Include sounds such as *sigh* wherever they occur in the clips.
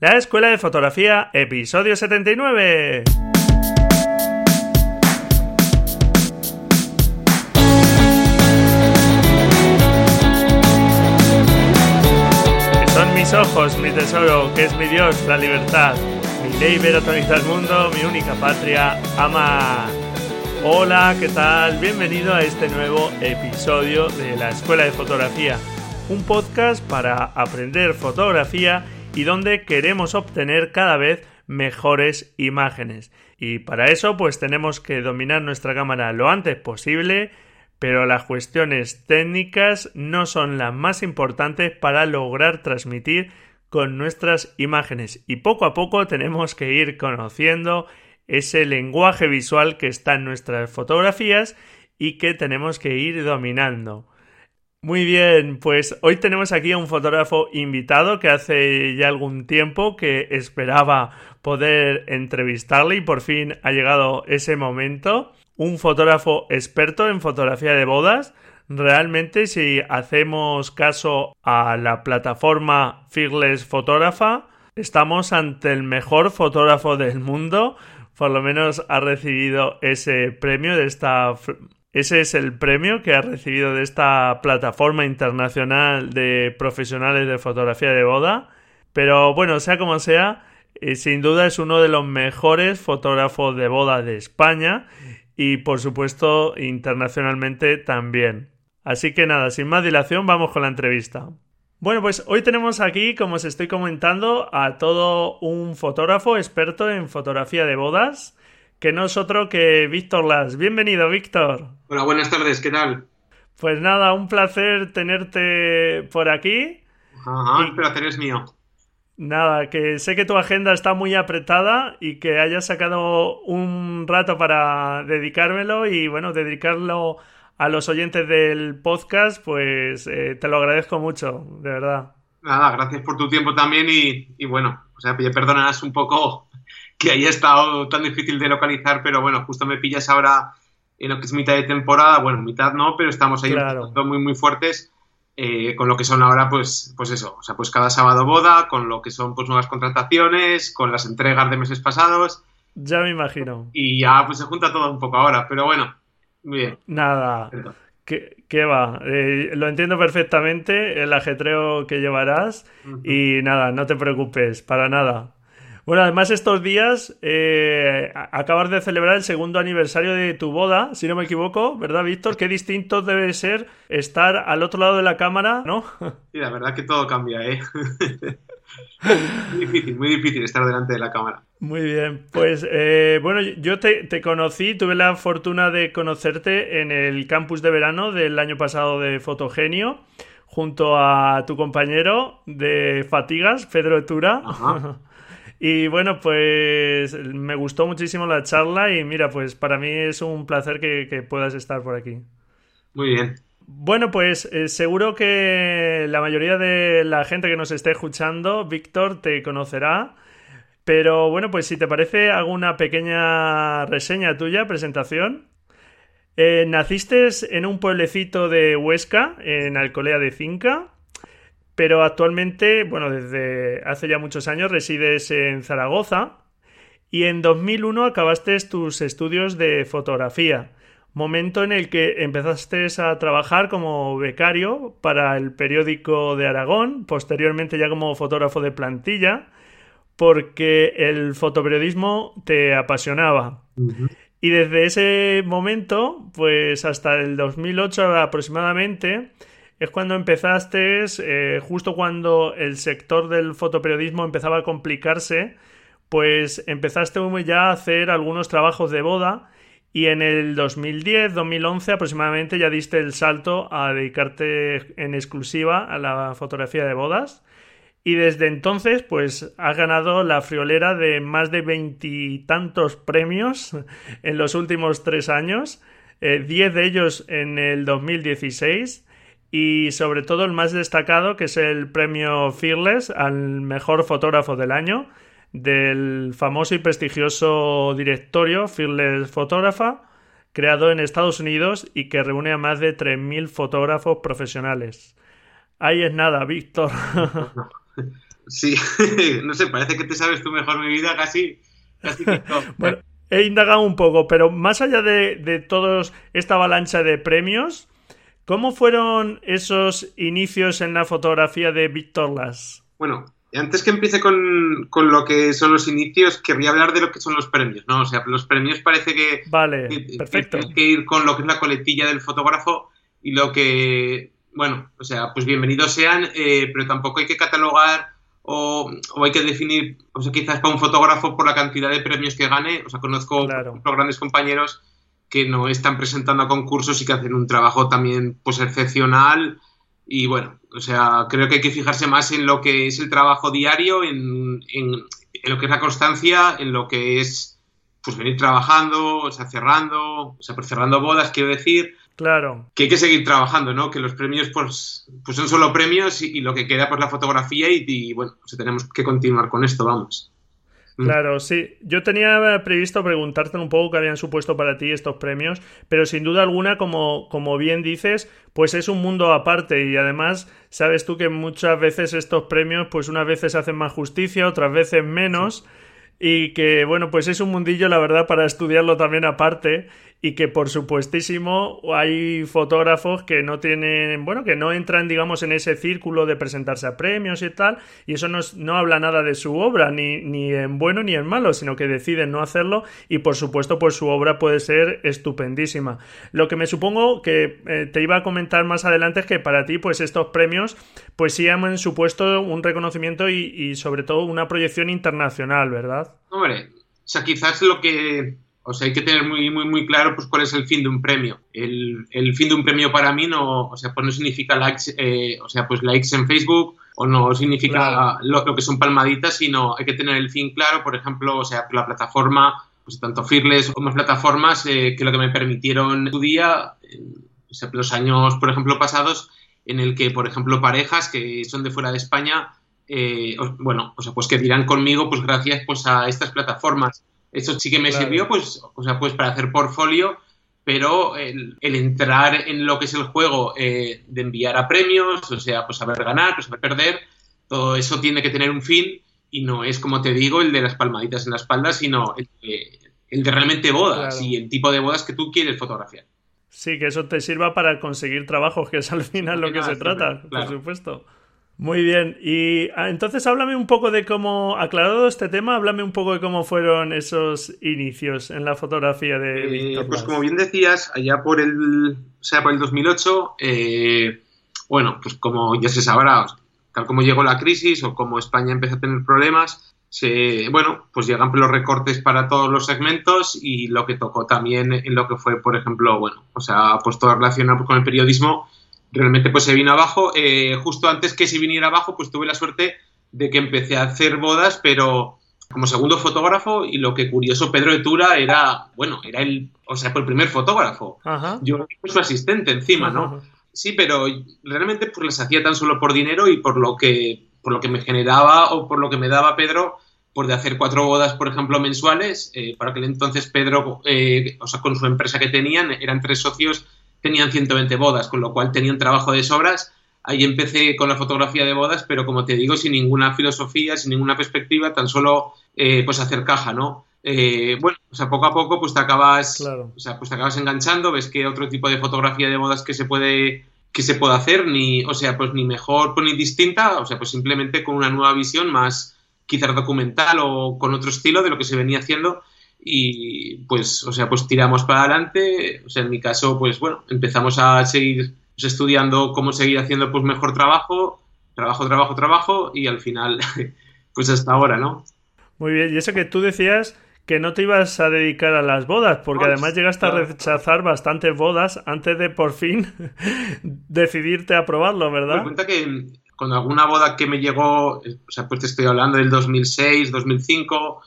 La Escuela de Fotografía, episodio 79. Que son mis ojos, mi tesoro, que es mi Dios, la libertad. Mi ley verotoriza el mundo, mi única patria, ama. Hola, ¿qué tal? Bienvenido a este nuevo episodio de la Escuela de Fotografía, un podcast para aprender fotografía y donde queremos obtener cada vez mejores imágenes. Y para eso pues tenemos que dominar nuestra cámara lo antes posible, pero las cuestiones técnicas no son las más importantes para lograr transmitir con nuestras imágenes y poco a poco tenemos que ir conociendo ese lenguaje visual que está en nuestras fotografías y que tenemos que ir dominando. Muy bien, pues hoy tenemos aquí a un fotógrafo invitado que hace ya algún tiempo que esperaba poder entrevistarle y por fin ha llegado ese momento. Un fotógrafo experto en fotografía de bodas. Realmente si hacemos caso a la plataforma Fearless Fotógrafa, estamos ante el mejor fotógrafo del mundo. Por lo menos ha recibido ese premio de esta ese es el premio que ha recibido de esta plataforma internacional de profesionales de fotografía de boda. Pero bueno, sea como sea, eh, sin duda es uno de los mejores fotógrafos de boda de España y por supuesto internacionalmente también. Así que nada, sin más dilación, vamos con la entrevista. Bueno, pues hoy tenemos aquí, como os estoy comentando, a todo un fotógrafo experto en fotografía de bodas que no es otro que Víctor Las. Bienvenido, Víctor. Hola, buenas tardes, ¿qué tal? Pues nada, un placer tenerte por aquí. Ajá, el placer es mío. Nada, que sé que tu agenda está muy apretada y que hayas sacado un rato para dedicármelo y bueno, dedicarlo a los oyentes del podcast, pues eh, te lo agradezco mucho, de verdad. Nada, gracias por tu tiempo también y, y bueno, o sea, perdonarás un poco que haya estado tan difícil de localizar, pero bueno, justo me pillas ahora en lo que es mitad de temporada, bueno, mitad no, pero estamos ahí muy, muy fuertes. Eh, con lo que son ahora, pues, pues eso, o sea, pues cada sábado boda, con lo que son pues nuevas contrataciones, con las entregas de meses pasados. Ya me imagino. Y ya pues se junta todo un poco ahora, pero bueno, muy bien. Nada. ¿Qué, va? Eh, lo entiendo perfectamente, el ajetreo que llevarás y nada, no te preocupes, para nada. Bueno, además estos días eh, acabas de celebrar el segundo aniversario de tu boda, si no me equivoco, ¿verdad, Víctor? Qué distinto debe ser estar al otro lado de la cámara, ¿no? *laughs* Sí, la verdad que todo cambia, ¿eh? *laughs* muy difícil, muy difícil estar delante de la cámara. Muy bien, pues eh, bueno, yo te, te, conocí, tuve la fortuna de conocerte en el campus de verano del año pasado de Fotogenio, junto a tu compañero de Fatigas, Pedro Etura. Ajá. *laughs* Y bueno, pues me gustó muchísimo la charla y mira, pues para mí es un placer que, puedas estar por aquí. Muy bien. Bueno, pues eh, seguro que la mayoría de la gente que nos esté escuchando, Víctor, te conocerá. Pero bueno, pues si te parece, hago una pequeña reseña tuya, presentación. Eh, naciste en un pueblecito de Huesca, en Alcolea de Cinca pero actualmente, bueno, desde hace ya muchos años resides en Zaragoza y en 2001 acabaste tus estudios de fotografía, momento en el que empezaste a trabajar como becario para el periódico de Aragón, posteriormente ya como fotógrafo de plantilla, porque el fotoperiodismo te apasionaba. Y desde ese momento, pues hasta el 2008 aproximadamente, es cuando empezaste, eh, justo cuando el sector del fotoperiodismo empezaba a complicarse, pues empezaste ya a hacer algunos trabajos de boda y en el 2010, 2011 aproximadamente ya diste el salto a dedicarte en exclusiva a la fotografía de bodas. Y desde entonces, pues has ganado la friolera de más de veintitantos premios en los últimos tres años, eh, diez de ellos en el 2016 y sobre todo el más destacado que es el premio Fearless al mejor fotógrafo del año del famoso y prestigioso directorio Fearless Fotógrafa creado en Estados Unidos y que reúne a más de 3.000 fotógrafos profesionales. Ahí es nada, Víctor. *laughs* Sí, *laughs* no sé, parece que te sabes tú mejor mi vida casi. casi que *laughs* bueno, he indagado un poco, pero más allá de, de toda esta avalancha de premios, ¿cómo fueron esos inicios en la fotografía de Víctor Las? Bueno, antes que empiece con, lo que son los inicios, querría hablar de lo que son los premios, ¿no? O sea, los premios parece que... Vale, perfecto. Hay que ir con lo que es la coletilla del fotógrafo y lo que... Bueno, o sea, pues bienvenidos sean, eh, pero tampoco hay que catalogar o, hay que definir, o sea, quizás para un fotógrafo por la cantidad de premios que gane. O sea, conozco grandes compañeros que no están presentando a concursos y que hacen un trabajo también pues excepcional y bueno, o sea, creo que hay que fijarse más en lo que es el trabajo diario, en, en, lo que es la constancia, en lo que es pues venir trabajando, o sea, cerrando, o sea, pues cerrando bodas, quiero decir. Claro. Que hay que seguir trabajando, ¿no? Que los premios, pues, pues son solo premios y, lo que queda, pues la fotografía y, y bueno, o sea, tenemos que continuar con esto, vamos. Claro, sí. Yo tenía previsto preguntarte un poco qué habían supuesto para ti estos premios, pero sin duda alguna, como, como bien dices, pues es un mundo aparte y además sabes tú que muchas veces estos premios, pues unas veces hacen más justicia, otras veces menos. Y que, bueno, pues es un mundillo, la verdad, para estudiarlo también aparte y que por supuestísimo hay fotógrafos que no tienen, bueno, que no entran, digamos, en ese círculo de presentarse a premios y tal, y eso no, no habla nada de su obra, ni, ni en bueno ni en malo, sino que deciden no hacerlo y por supuesto, pues su obra puede ser estupendísima. Lo que me supongo que eh, te iba a comentar más adelante es que para ti, pues estos premios, pues sí han supuesto un reconocimiento y, y sobre todo una proyección internacional, ¿verdad? Hombre, o sea, quizás lo que o sea, hay que tener muy, muy, muy claro pues, cuál es el fin de un premio. El, el fin de un premio para mí no, o sea, pues no significa likes, eh, o sea, pues likes en Facebook o no significa lo, que son palmaditas, sino hay que tener el fin claro. Por ejemplo, o sea, la plataforma, pues tanto Fearless como plataformas eh, que lo que me permitieron tu día, o sea, los años, por ejemplo, pasados, en el que, por ejemplo, parejas que son de fuera de España, eh, bueno, o sea, pues que dirán conmigo, pues gracias pues a estas plataformas eso sí que me sirvió, pues, o sea, pues para hacer portfolio, pero el, entrar en lo que es el juego eh, de enviar a premios, o sea, pues saber ganar, pues saber perder, todo eso tiene que tener un fin y no es, como te digo, el de las palmaditas en la espalda, sino el, de realmente bodas y el tipo de bodas que tú quieres fotografiar. Sí, que eso te sirva para conseguir trabajos, que es al final lo que se trata, por supuesto. Muy bien, y ah, entonces háblame un poco de cómo, aclarado este tema, háblame un poco de cómo fueron esos inicios en la fotografía de eh, Pues como bien decías, allá por el, o sea, por el 2008, eh, bueno, pues como ya se sabrá, tal como llegó la crisis o como España empezó a tener problemas, se, bueno, pues llegan los recortes para todos los segmentos y lo que tocó también en lo que fue, por ejemplo, bueno, o sea, pues todo relacionado con el periodismo realmente pues se vino abajo. Eh, justo antes que se viniera abajo, pues tuve la suerte de que empecé a hacer bodas, pero como segundo fotógrafo y lo que curioso, Pedro de Tura era, bueno, era el, o sea, el primer fotógrafo. Yo fui su asistente encima, ¿no? Sí, pero realmente pues las hacía tan solo por dinero y por lo que, por lo que me generaba o por lo que me daba Pedro por de hacer cuatro bodas, por ejemplo, mensuales. Eh, para aquel entonces Pedro, eh, o sea, con su empresa que tenían, eran tres socios tenían 120 bodas, con lo cual tenían trabajo de sobras. Ahí empecé con la fotografía de bodas, pero como te digo, sin ninguna filosofía, sin ninguna perspectiva, tan solo eh, pues hacer caja, ¿no? Eh, bueno, o sea, poco a poco pues te acabas, o sea, pues te acabas enganchando, ves que otro tipo de fotografía de bodas que se puede que se puede hacer, ni, o sea, pues ni mejor pues ni distinta, o sea, pues simplemente con una nueva visión más quizás documental o con otro estilo de lo que se venía haciendo y pues, o sea, pues tiramos para adelante. O sea, en mi caso, pues bueno, empezamos a seguir pues, estudiando cómo seguir haciendo pues mejor trabajo, trabajo, trabajo, trabajo y al final, *laughs* pues hasta ahora, ¿no? Muy bien, y eso que tú decías que no te ibas a dedicar a las bodas, porque además llegaste a rechazar bastantes bodas antes de por fin *laughs* decidirte a probarlo, ¿verdad? Me cuenta que con alguna boda que me llegó, o sea, pues te estoy hablando del 2006, 2005,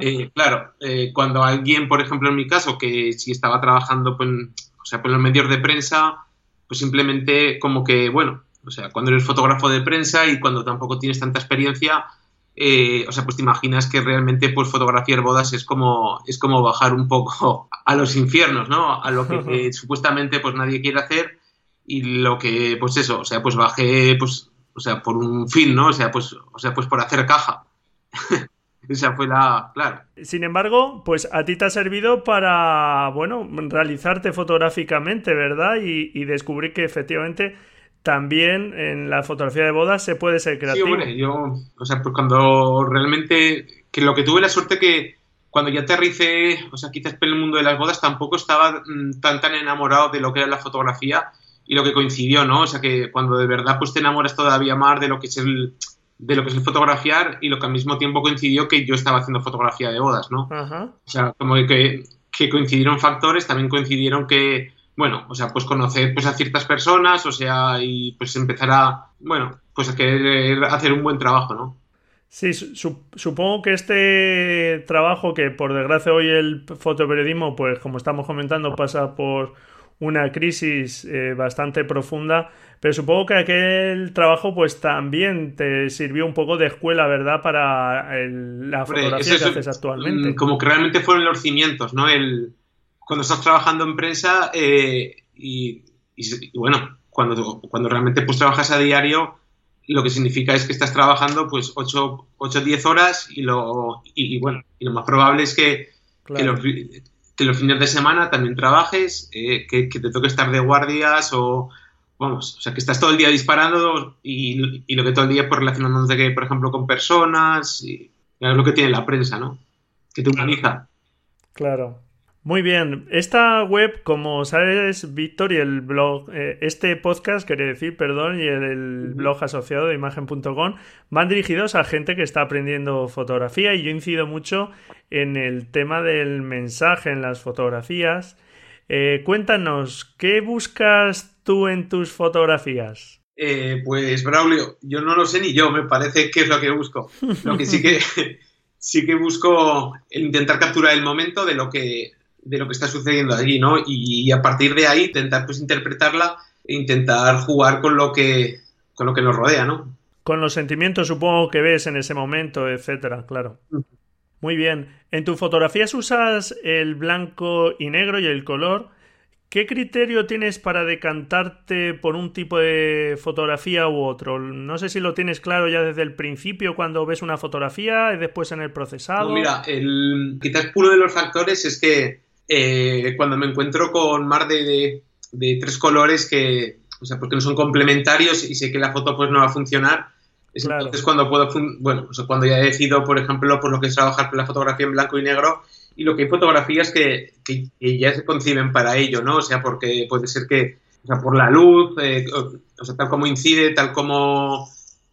eh, claro, eh, cuando alguien, por ejemplo, en mi caso, que si estaba trabajando pues, o sea, pues en los medios de prensa, pues simplemente como que, bueno, o sea, cuando eres fotógrafo de prensa y cuando tampoco tienes tanta experiencia, eh, o sea, pues te imaginas que realmente pues fotografiar bodas es como, es como bajar un poco *laughs* a los infiernos, ¿no? A lo que *laughs* supuestamente pues nadie quiere hacer y lo que, pues eso, o sea, pues bajé pues o sea, por un fin, ¿no? O sea, pues, o sea, pues por hacer caja. *laughs* Esa fue la, claro. Sin embargo, pues a ti te ha servido para, bueno, realizarte fotográficamente, ¿verdad? Y, y descubrir que efectivamente también en la fotografía de bodas se puede ser creativo. Sí, hombre, yo, o sea, pues cuando realmente, que lo que tuve la suerte que cuando ya aterricé, o sea, quizás en el mundo de las bodas, tampoco estaba mm, tan tan enamorado de lo que era la fotografía y lo que coincidió, ¿no? O sea, que cuando de verdad pues te enamoras todavía más de lo que es el de lo que es el fotografiar y lo que al mismo tiempo coincidió que yo estaba haciendo fotografía de bodas, ¿no? O sea, como que, que coincidieron factores, también coincidieron que, bueno, o sea, pues conocer pues a ciertas personas, o sea, y pues empezar a, bueno, pues a querer hacer un buen trabajo, ¿no? Sí, supongo que este trabajo que por desgracia hoy el fotoperiodismo, pues como estamos comentando, pasa por una crisis eh, bastante profunda, pero supongo que aquel trabajo pues también te sirvió un poco de escuela, ¿verdad? Para la fotografía que haces actualmente. Mm, como que realmente fueron los cimientos, ¿no? El, cuando estás trabajando en prensa eh, y, bueno, cuando, cuando realmente pues trabajas a diario, lo que significa es que estás trabajando pues 8 o 10 horas y lo, y, bueno, y lo más probable es que, que los, que los fines de semana también trabajes, eh, que, te toque estar de guardias o, vamos, o sea, que estás todo el día disparando y, y lo que todo el día pues relacionándote, por ejemplo, con personas, y es lo que tiene la prensa, ¿no? Que te humaniza. Claro. Muy bien, esta web, como sabes, Víctor, y el blog, eh, este podcast, quiere decir, perdón, y el, blog asociado de imagen.com, van dirigidos a gente que está aprendiendo fotografía y yo incido mucho en el tema del mensaje en las fotografías. Eh, cuéntanos, ¿qué buscas tú en tus fotografías? Eh, pues, Braulio, yo no lo sé ni yo, me parece que es lo que busco. Lo que sí que, *laughs* sí que busco intentar capturar el momento de lo que de lo que está sucediendo allí, ¿no? Y, a partir de ahí intentar pues interpretarla e intentar jugar con lo que con lo que nos rodea, ¿no? Con los sentimientos supongo que ves en ese momento, etcétera, claro. Muy bien. En tus fotografías usas el blanco y negro y el color. ¿Qué criterio tienes para decantarte por un tipo de fotografía u otro? No sé si lo tienes claro ya desde el principio cuando ves una fotografía y después en el procesado. mira, el, quizás uno de los factores es que eh, cuando me encuentro con más de, tres colores que, o sea, porque no son complementarios y sé que la foto pues no va a funcionar, es entonces cuando puedo, bueno, cuando ya he decidido, por ejemplo, por lo que es trabajar con la fotografía en blanco y negro y lo que hay fotografías que, que, ya se conciben para ello, ¿no? O sea, porque puede ser que, o sea, por la luz, eh, o sea, tal como incide, tal como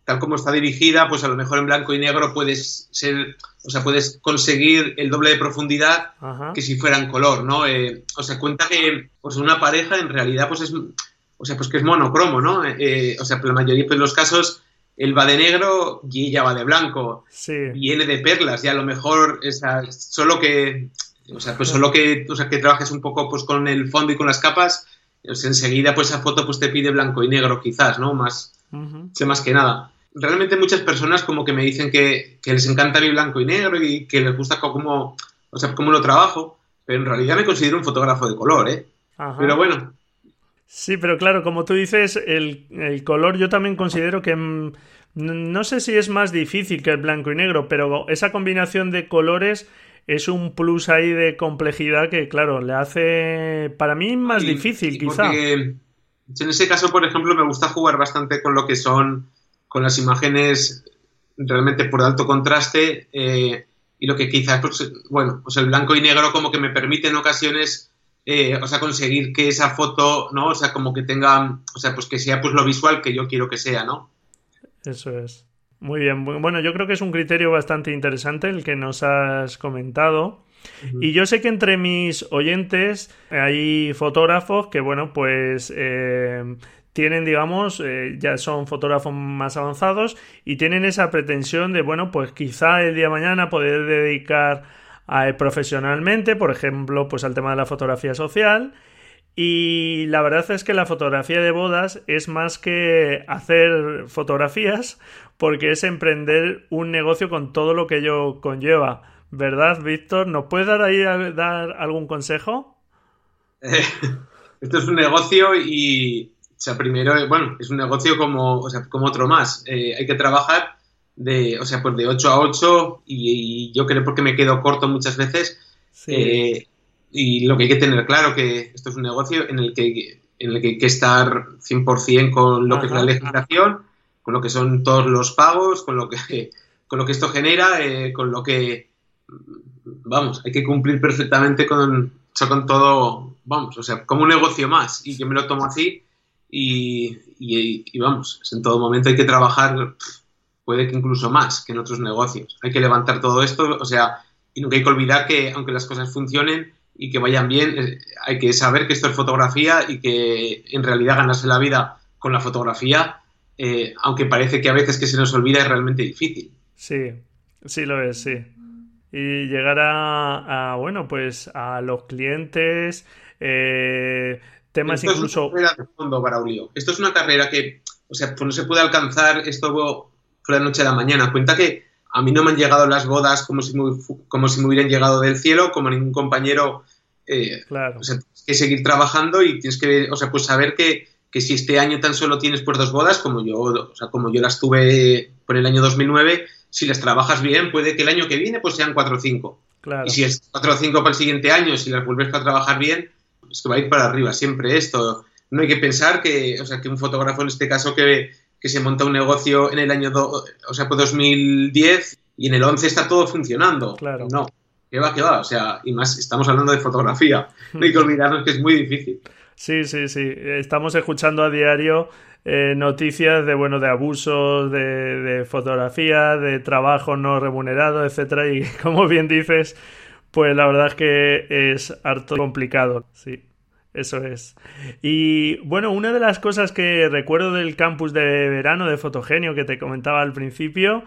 tal como está dirigida, pues a lo mejor en blanco y negro puedes ser, o sea, puedes conseguir el doble de profundidad que si fuera en color, ¿no? Eh, o sea, cuenta que pues una pareja en realidad pues es, o sea, pues que es monocromo, ¿no? Eh, o sea, la mayoría de los casos él va de negro y ella va de blanco. Sí. Viene de perlas y a lo mejor esa, solo que, o sea, pues solo que, o sea, que trabajes un poco pues con el fondo y con las capas, pues enseguida pues esa foto pues te pide blanco y negro quizás, ¿no? Más, sé más que nada realmente muchas personas como que me dicen que, les encanta mi blanco y negro y que les gusta cómo, o sea, cómo lo trabajo, pero en realidad me considero un fotógrafo de color, ¿eh? Pero bueno. Sí, pero claro, como tú dices, el, el color yo también considero que... Mm, no sé si es más difícil que el blanco y negro, pero esa combinación de colores es un plus ahí de complejidad que, claro, le hace para mí más difícil, quizá. en ese caso, por ejemplo, me gusta jugar bastante con lo que son con las imágenes realmente por alto contraste eh, y lo que quizás, pues, bueno, pues el blanco y negro como que me permite en ocasiones, eh, o sea, conseguir que esa foto, ¿no? O sea, como que tenga, o sea, pues que sea pues lo visual que yo quiero que sea, ¿no? Eso es. Muy bien. Bueno, yo creo que es un criterio bastante interesante el que nos has comentado. Y yo sé que entre mis oyentes hay fotógrafos que, bueno, pues eh, tienen, digamos, eh, ya son fotógrafos más avanzados y tienen esa pretensión de, bueno, pues quizá el día de mañana poder dedicar profesionalmente, por ejemplo, pues al tema de la fotografía social. Y la verdad es que la fotografía de bodas es más que hacer fotografías, porque es emprender un negocio con todo lo que ello conlleva. ¿Verdad, Víctor? ¿Nos puedes dar ahí dar algún consejo? *laughs* esto es un negocio y, sea, primero, bueno, es un negocio como, o sea, como otro más. Eh, hay que trabajar de, o sea, pues de 8 a 8 y, yo creo porque me quedo corto muchas veces. Eh, y lo que hay que tener claro que esto es un negocio en el que, en el que hay que estar 100% con lo que es la legislación, con lo que son todos los pagos, con lo que, con lo que esto genera, eh, con lo que, vamos, hay que cumplir perfectamente con, con todo, vamos, o sea, como un negocio más. Y yo me lo tomo así y, y, vamos, en todo momento hay que trabajar, puede que incluso más que en otros negocios. Hay que levantar todo esto, o sea, y nunca hay que olvidar que aunque las cosas funcionen y que vayan bien, eh, hay que saber que esto es fotografía y que en realidad ganarse la vida con la fotografía, eh, aunque parece que a veces que se nos olvida, es realmente difícil. Sí, sí lo es, sí. Y llegar a, bueno, pues a los clientes, eh, temas esto incluso... Es una carrera de fondo, Braulio. Esto es una carrera que, o sea, pues no se puede alcanzar esto la noche a la mañana. Cuenta que a mí no me han llegado las bodas como si me, como si me hubieran llegado del cielo, como ningún compañero. Eh, claro. O sea, tienes que seguir trabajando y tienes que, o sea, pues saber que, que si este año tan solo tienes pues dos bodas, como yo, o sea, como yo las tuve por el año 2009, si las trabajas bien, puede que el año que viene pues sean cuatro o cinco. Claro. Y si es cuatro o cinco para el siguiente año, si las vuelves a trabajar bien, es que va a ir para arriba siempre esto. No hay que pensar que, o sea, que un fotógrafo en este caso que, que se monta un negocio en el año, o sea, pues 2010 y en el 11 está todo funcionando. Claro. No, que va, que va. O sea, y más estamos hablando de fotografía. *laughs* No hay que olvidarnos que es muy difícil. Sí, sí, sí. Estamos escuchando a diario eh, noticias de bueno de abusos de, de, fotografía, de trabajo no remunerado, etcétera. Y *laughs* como bien dices, pues la verdad es que es harto complicado. Sí. Eso es. Y bueno, una de las cosas que recuerdo del campus de verano de Fotogenio que te comentaba al principio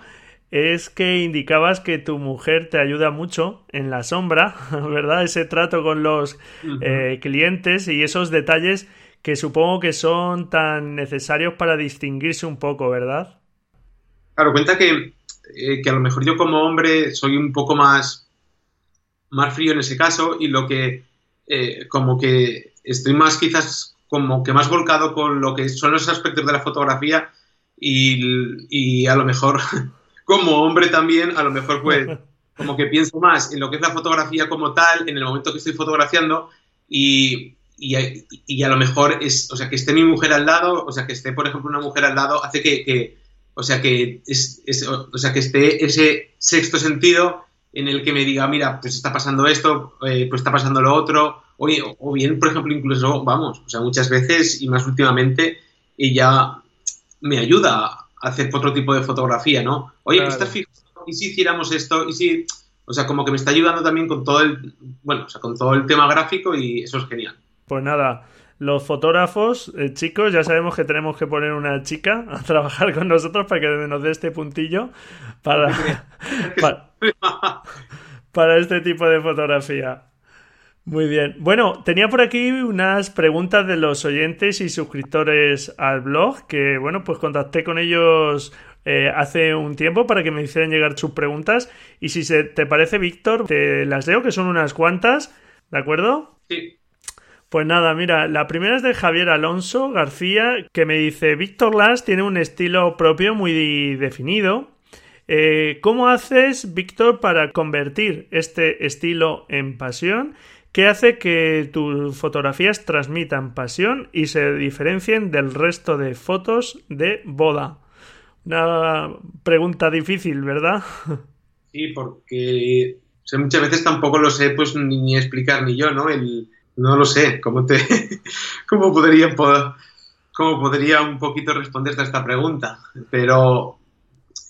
es que indicabas que tu mujer te ayuda mucho en la sombra, *laughs* ¿verdad? Ese trato con los eh, clientes y esos detalles que supongo que son tan necesarios para distinguirse un poco, ¿verdad? Claro, cuenta que, eh, que a lo mejor yo como hombre soy un poco más, más frío en ese caso y lo que eh, como que estoy más quizás como que más volcado con lo que son los aspectos de la fotografía y, a lo mejor *laughs* como hombre también, a lo mejor pues *laughs* como que pienso más en lo que es la fotografía como tal, en el momento que estoy fotografiando y, y, a lo mejor es, o sea, que esté mi mujer al lado, o sea, que esté, por ejemplo, una mujer al lado, hace que, o sea, que es, o sea, que esté ese sexto sentido en el que me diga, mira, pues está pasando esto, eh, pues está pasando lo otro, o, bien, por ejemplo, incluso, vamos, o sea, muchas veces y más últimamente, ella me ayuda a hacer otro tipo de fotografía, ¿no? Oye, claro. ¿estás fijado? ¿Y si hiciéramos esto? ¿Y si...? O sea, como que me está ayudando también con todo el, bueno, o sea, con todo el tema gráfico y eso es genial. Pues nada, los fotógrafos, eh, chicos, ya sabemos que tenemos que poner una chica a *laughs* trabajar con nosotros para que nos dé este puntillo para, *laughs* para *laughs* este tipo de fotografía. Muy bien. Bueno, tenía por aquí unas preguntas de los oyentes y suscriptores al blog, que bueno, pues contacté con ellos eh, hace un tiempo para que me hicieran llegar sus preguntas. Y si se te parece, Víctor, te las leo, que son unas cuantas, ¿de acuerdo? Sí. Pues nada, mira, la primera es de Javier Alonso García, que me dice, Víctor Las tiene un estilo propio muy definido. Eh, ¿Cómo haces, Víctor, para convertir este estilo en pasión? ¿Qué hace que tus fotografías transmitan pasión y se diferencien del resto de fotos de boda? Una pregunta difícil, ¿verdad? Sí, porque muchas veces tampoco lo sé pues ni explicar ni yo, ¿no? El, no lo sé, ¿cómo, te, *laughs* cómo, podría, cómo podría un poquito responderte a esta pregunta? Pero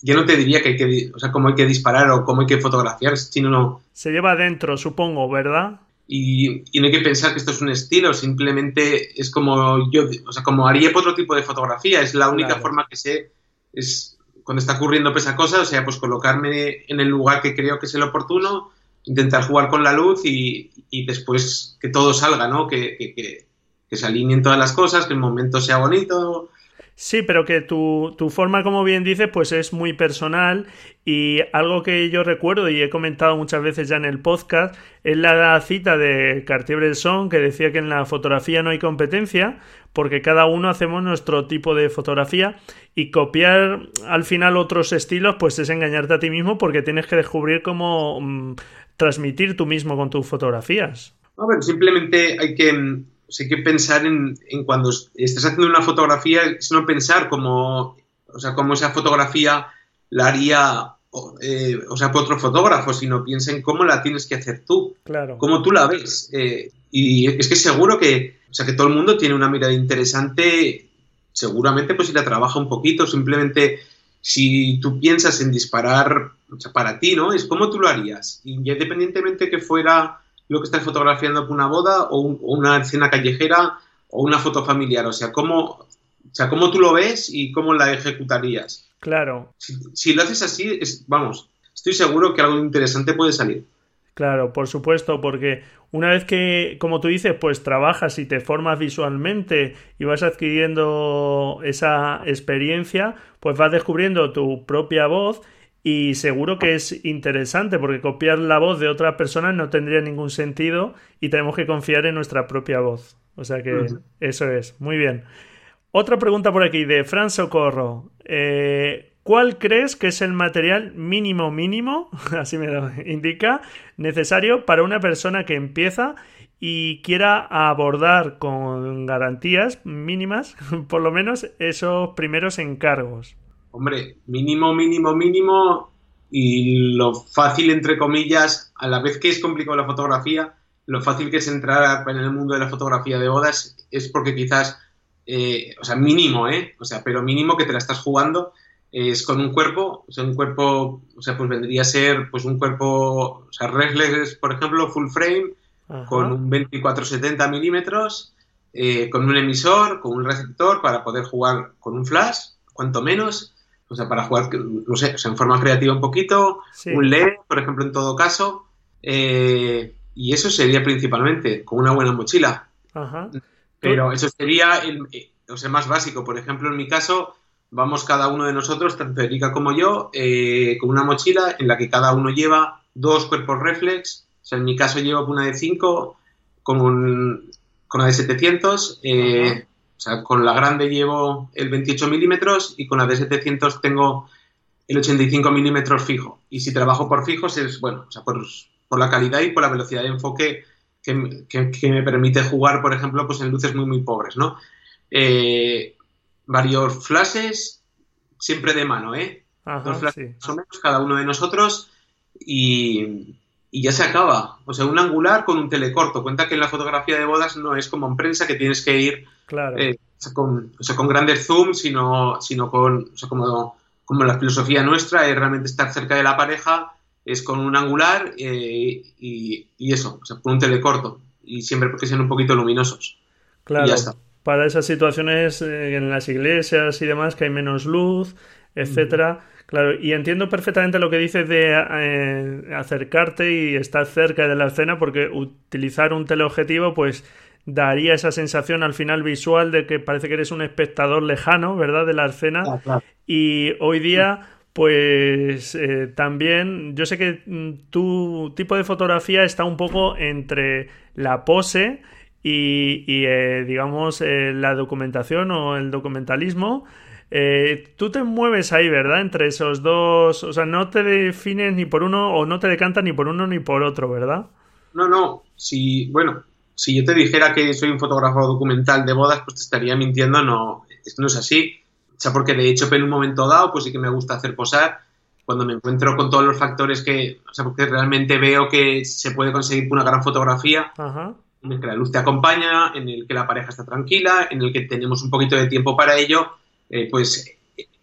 yo no te diría que hay que, o sea, cómo hay que disparar o cómo hay que fotografiar, sino no. Se lleva adentro, supongo, ¿verdad? Y, no hay que pensar que esto es un estilo, simplemente es como yo, o sea, como haría otro tipo de fotografía, es la única forma que sé, es cuando está ocurriendo esa cosa, o sea, pues colocarme en el lugar que creo que es el oportuno, intentar jugar con la luz y, después que todo salga, ¿no? Que, que, se alineen todas las cosas, que el momento sea bonito. Sí, pero que tu, tu, forma, como bien dices, pues es muy personal y algo que yo recuerdo y he comentado muchas veces ya en el podcast es la cita de Cartier-Bresson que decía que en la fotografía no hay competencia porque cada uno hacemos nuestro tipo de fotografía y copiar al final otros estilos pues es engañarte a ti mismo porque tienes que descubrir cómo mm, transmitir tú mismo con tus fotografías. A ver, simplemente hay que mm, hay que pensar en, cuando estás haciendo una fotografía, es no pensar como, o sea, cómo esa fotografía la haría, eh, o sea, por otro fotógrafo, sino piensa en cómo la tienes que hacer tú, claro. cómo tú la ves. Eh, y es que seguro que, o sea, que todo el mundo tiene una mirada interesante, seguramente pues si la trabaja un poquito, simplemente si tú piensas en disparar o sea, para ti, ¿no? Es cómo tú lo harías. Independientemente que fuera lo que estás fotografiando una boda o, una escena callejera o una foto familiar. O sea, cómo, o sea, cómo tú lo ves y cómo la ejecutarías. Claro. Si, lo haces así, es, vamos, estoy seguro que algo interesante puede salir. Claro, por supuesto, porque una vez que, como tú dices, pues trabajas y te formas visualmente y vas adquiriendo esa experiencia, pues vas descubriendo tu propia voz y seguro que es interesante porque copiar la voz de otras personas no tendría ningún sentido y tenemos que confiar en nuestra propia voz. O sea que eso es. Muy bien. Otra pregunta por aquí de Fran Socorro. Eh, ¿Cuál crees que es el material mínimo mínimo, *laughs* así me lo indica, necesario para una persona que empieza y quiera abordar con garantías mínimas, *laughs* por lo menos, esos primeros encargos? Hombre, mínimo, mínimo, mínimo, y lo fácil, entre comillas, a la vez que es complicado la fotografía, lo fácil que es entrar en el mundo de la fotografía de bodas es porque quizás, eh, o sea, mínimo, ¿eh? O sea, pero mínimo que te la estás jugando es con un cuerpo, o sea, un cuerpo, o sea, pues vendría a ser, pues un cuerpo, o sea, reflex, por ejemplo, full frame, con un 24-70 milímetros, eh, con un emisor, con un receptor para poder jugar con un flash, cuanto menos, o sea, para jugar, no sé, o sea, en forma creativa un poquito, un LED, por ejemplo, en todo caso. Eh, y eso sería principalmente con una buena mochila. Pero eso sería el, eh, o sea, más básico. Por ejemplo, en mi caso, vamos cada uno de nosotros, tanto Erika como yo, eh, con una mochila en la que cada uno lleva dos cuerpos reflex. O sea, en mi caso llevo una de 5 con, con una de 700. O sea, con la grande llevo el 28 milímetros y con la de 700 tengo el 85 milímetros fijo. Y si trabajo por fijos es, bueno, o sea, por, la calidad y por la velocidad de enfoque que, me permite jugar, por ejemplo, pues en luces muy, muy pobres, ¿no? Eh, varios flashes, siempre de mano, ¿eh? Dos flashes más o menos, cada uno de nosotros. Y, y ya se acaba. O sea, un angular con un telecorto. Cuenta que en la fotografía de bodas no es como en prensa que tienes que ir claro. Eh, con, con, grandes zooms, sino, sino con, o sea, como, como la filosofía nuestra es realmente estar cerca de la pareja, es con un angular eh, y, eso, o sea, con un telecorto. Y siempre porque sean un poquito luminosos. Claro. Para esas situaciones eh, en las iglesias y demás que hay menos luz, etcétera. Claro, y entiendo perfectamente lo que dices de eh, acercarte y estar cerca de la escena, porque utilizar un teleobjetivo, pues daría esa sensación al final visual de que parece que eres un espectador lejano, ¿verdad?, de la escena. Ah, y hoy día, pues eh, también, yo sé que mm, tu tipo de fotografía está un poco entre la pose y, eh, digamos, la documentación o el documentalismo. Eh, tú te mueves ahí, ¿verdad? Entre esos dos, o sea, no te defines ni por uno o no te decantas ni por uno ni por otro, ¿verdad? No, no, si, bueno, si yo te dijera que soy un fotógrafo documental de bodas, pues te estaría mintiendo, no, no es así. O sea, porque de hecho en un momento dado, pues sí que me gusta hacer posar, cuando me encuentro con todos los factores que, o sea, porque realmente veo que se puede conseguir una gran fotografía, en el que la luz te acompaña, en el que la pareja está tranquila, en el que tenemos un poquito de tiempo para ello, eh, pues,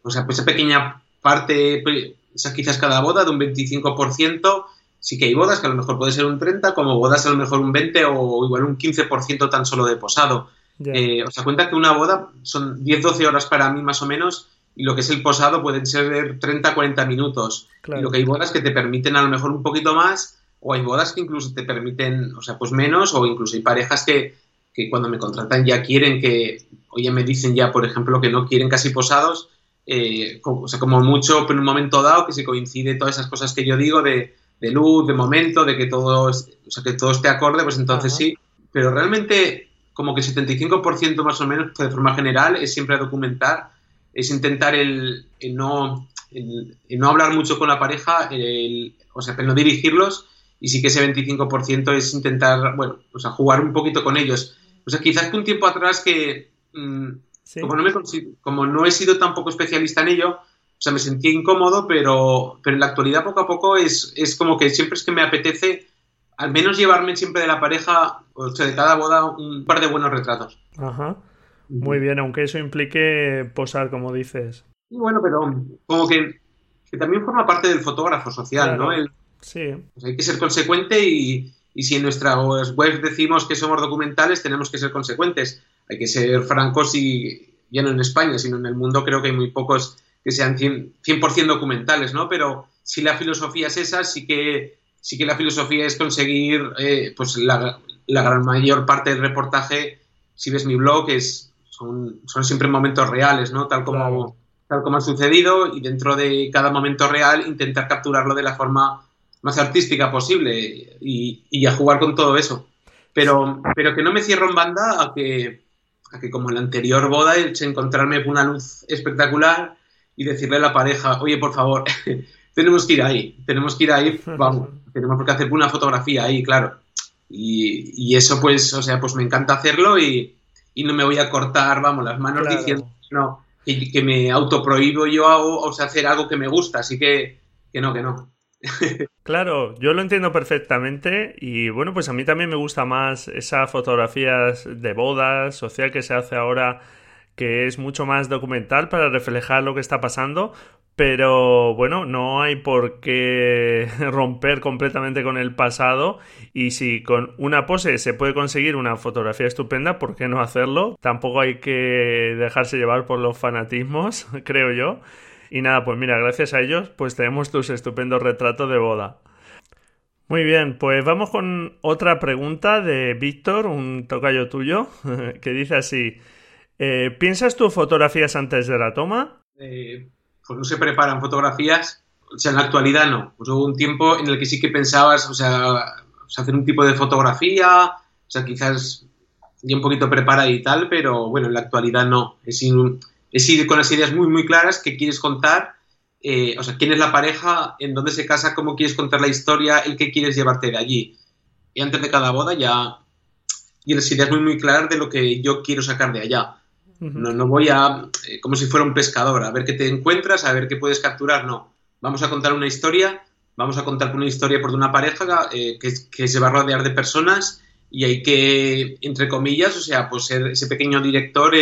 o sea, pues esa pequeña parte, pues, esa quizás cada boda de un 25%, sí que hay bodas que a lo mejor puede ser un 30, como bodas a lo mejor un 20 o igual un 15% tan solo de posado. Eh, o sea, cuenta que una boda son 10-12 horas para mí más o menos y lo que es el posado pueden ser 30-40 minutos. Y lo que hay bodas que te permiten a lo mejor un poquito más o hay bodas que incluso te permiten, o sea, pues menos o incluso hay parejas que que cuando me contratan ya quieren que, o ya me dicen ya, por ejemplo, que no quieren casi posados, eh, como, o sea, como mucho en un momento dado que se coincide todas esas cosas que yo digo de, de luz, de momento, de que todo, o sea, que todo esté acorde, pues entonces sí. Pero realmente, como que el 75% más o menos, de forma general, es siempre documentar, es intentar el, no, el, no hablar mucho con la pareja, el, o sea, el no dirigirlos, y sí que ese 25% es intentar, bueno, o sea, jugar un poquito con ellos. O sea, quizás que un tiempo atrás que, mm, como, no me, como no he sido tampoco especialista en ello, o sea, me sentía incómodo, pero, pero en la actualidad poco a poco es, es como que siempre es que me apetece al menos llevarme siempre de la pareja, o sea, de cada boda, un par de buenos retratos. Ajá. Muy bien, aunque eso implique posar, como dices. Y bueno, pero como que, que también forma parte del fotógrafo social, ¿no? sí. Pues hay que ser consecuente y, y si en nuestras web decimos que somos documentales, tenemos que ser consecuentes. Hay que ser francos y ya no en España, sino en el mundo creo que hay muy pocos que sean 100%, documentales, ¿no? Pero si la filosofía es esa, sí que, sí que la filosofía es conseguir eh, pues la, la, gran mayor parte del reportaje, si ves mi blog, es, son, son siempre momentos reales, ¿no? Tal como, tal como ha sucedido y dentro de cada momento real intentar capturarlo de la forma más artística posible y, y a jugar con todo eso. Pero, pero que no me cierro en banda a que, a que como en la anterior boda, el encontrarme con una luz espectacular y decirle a la pareja, oye, por favor, *laughs* tenemos que ir ahí, tenemos que ir ahí, *laughs* vamos, tenemos que hacer una fotografía ahí, claro. Y, y, eso, pues, o sea, pues me encanta hacerlo y, y no me voy a cortar, vamos, las manos diciendo no, que, que, me autoprohíbo yo o sea, hacer algo que me gusta, así que, que no, que no. *laughs* Claro, yo lo entiendo perfectamente y bueno, pues a mí también me gusta más esas fotografías de bodas social que se hace ahora que es mucho más documental para reflejar lo que está pasando, pero bueno, no hay por qué *laughs* romper completamente con el pasado y si con una pose se puede conseguir una fotografía estupenda, ¿por qué no hacerlo? Tampoco hay que dejarse llevar por los fanatismos, *laughs* creo yo. Y nada, pues mira, gracias a ellos, pues tenemos tus estupendos retratos de boda. Muy bien, pues vamos con otra pregunta de Víctor, un tocayo tuyo, *laughs* que dice así, eh, ¿piensas tus fotografías antes de la toma? Eh, pues no se preparan fotografías, o sea, en la actualidad no. Pues hubo un tiempo en el que sí que pensabas, o sea, hacer un tipo de fotografía, o sea, quizás ya un poquito preparada y tal, pero bueno, en la actualidad no. Es, es ir con las ideas muy, muy claras que quieres contar, eh, o sea, quién es la pareja, en dónde se casa, cómo quieres contar la historia, el que quieres llevarte de allí. Y antes de cada boda ya tienes ideas muy, muy claras de lo que yo quiero sacar de allá. No, no voy a, eh, como si fuera un pescador, a ver qué te encuentras, a ver qué puedes capturar, no. Vamos a contar una historia, vamos a contar una historia por una pareja eh, que, que, se va a rodear de personas y hay que, entre comillas, o sea, pues ser ese pequeño director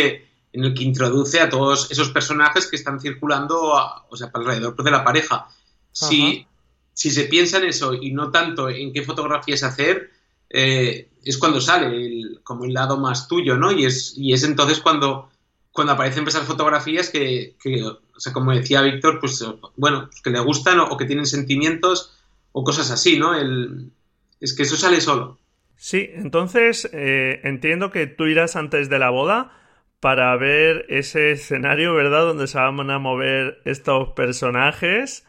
en el que introduce a todos esos personajes que están circulando o sea, alrededor de la pareja. Si, si, se piensa en eso y no tanto en qué fotografías hacer, eh, es cuando sale como el lado más tuyo, ¿no? Y es, y es entonces cuando, cuando aparecen esas fotografías que, o sea, como decía Víctor, pues bueno, pues que le gustan o, que tienen sentimientos o cosas así, ¿no? El, es que eso sale solo. Sí, entonces eh, entiendo que tú irás antes de la boda para ver ese escenario, ¿verdad? Donde se van a mover estos personajes.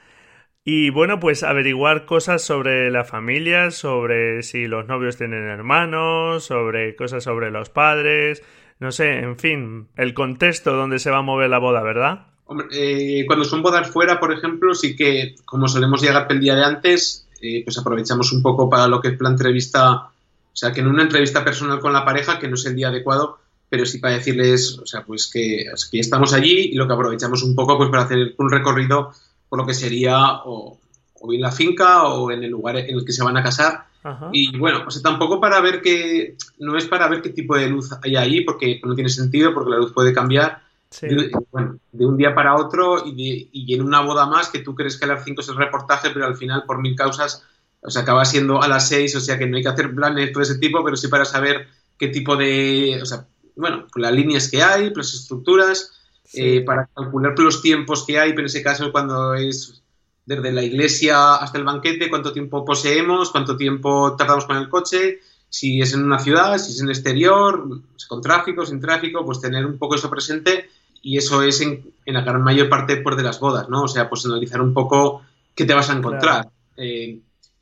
Y bueno, pues averiguar cosas sobre la familia, sobre si los novios tienen hermanos, sobre cosas sobre los padres, no sé, en fin, el contexto donde se va a mover la boda, ¿verdad? Hombre, eh, cuando son bodas fuera, por ejemplo, sí que como solemos llegar el día de antes, eh, pues aprovechamos un poco para lo que es la entrevista, o sea, que en una entrevista personal con la pareja, que no es el día adecuado, pero sí para decirles, o sea, pues que, que estamos allí y lo que aprovechamos un poco pues para hacer un recorrido por lo que sería o, o bien la finca o en el lugar en el que se van a casar. Y bueno, pues tampoco para ver que, no es para ver qué tipo de luz hay ahí, porque no tiene sentido, porque la luz puede cambiar de, bueno, de, un día para otro y, y, en una boda más que tú crees que a las 5 es el reportaje, pero al final por mil causas o sea, acaba siendo a las 6, o sea que no hay que hacer planes de ese tipo, pero sí para saber qué tipo de, o sea, bueno, las líneas que hay, las estructuras, eh, para calcular los tiempos que hay, pero en ese caso cuando es desde la iglesia hasta el banquete, cuánto tiempo poseemos, cuánto tiempo tardamos con el coche si es en una ciudad, si es en el exterior, con tráfico, sin tráfico, pues tener un poco eso presente y eso es en, la gran mayor parte por de las bodas, ¿no? O sea, pues analizar un poco qué te vas a encontrar. Eh,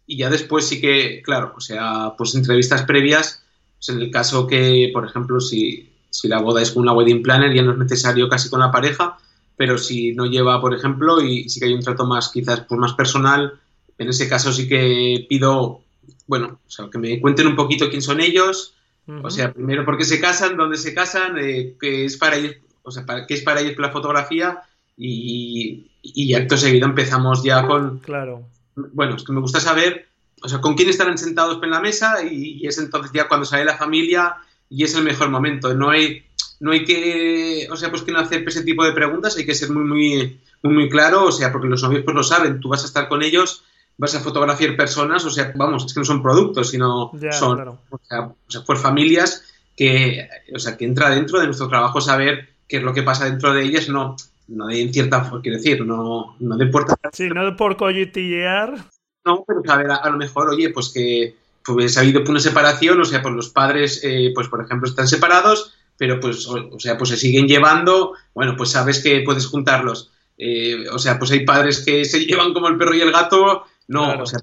y ya después sí que, claro, o sea, pues entrevistas previas, pues en el caso que, por ejemplo, si, si la boda es con una wedding planner, ya no es necesario casi con la pareja, pero si no lleva, por ejemplo, y sí que hay un trato más, quizás, pues más personal, en ese caso sí que pido bueno, o sea, que me cuenten un poquito quién son ellos, o sea, primero por qué se casan, dónde se casan, eh, qué es para ellos, o sea, para, qué es para ellos la fotografía y, y acto seguido empezamos ya con... Claro. Bueno, es que me gusta saber, o sea, con quién estarán sentados en la mesa y, es entonces ya cuando sale la familia y es el mejor momento. No hay, no hay que, o sea, pues que no hacer ese tipo de preguntas, hay que ser muy, muy, muy, muy claro, o sea, porque los novios pues lo saben, tú vas a estar con ellos vas a fotografiar personas, o sea, vamos, es que no son productos, sino son o, sea, por familias que, o sea, que entra dentro de nuestro trabajo saber qué es lo que pasa dentro de ellas, no, no de en cierta quiero decir, no, no de puerta. Sí, no de por coyotillear. No, pero saber a, lo mejor, oye, pues que pues ha habido una separación, o sea, pues los padres, eh, pues por ejemplo, están separados, pero pues, o, sea, pues se siguen llevando, bueno, pues sabes que puedes juntarlos. Eh, o sea, pues hay padres que se *laughs* llevan como el perro y el gato, no, o, sea,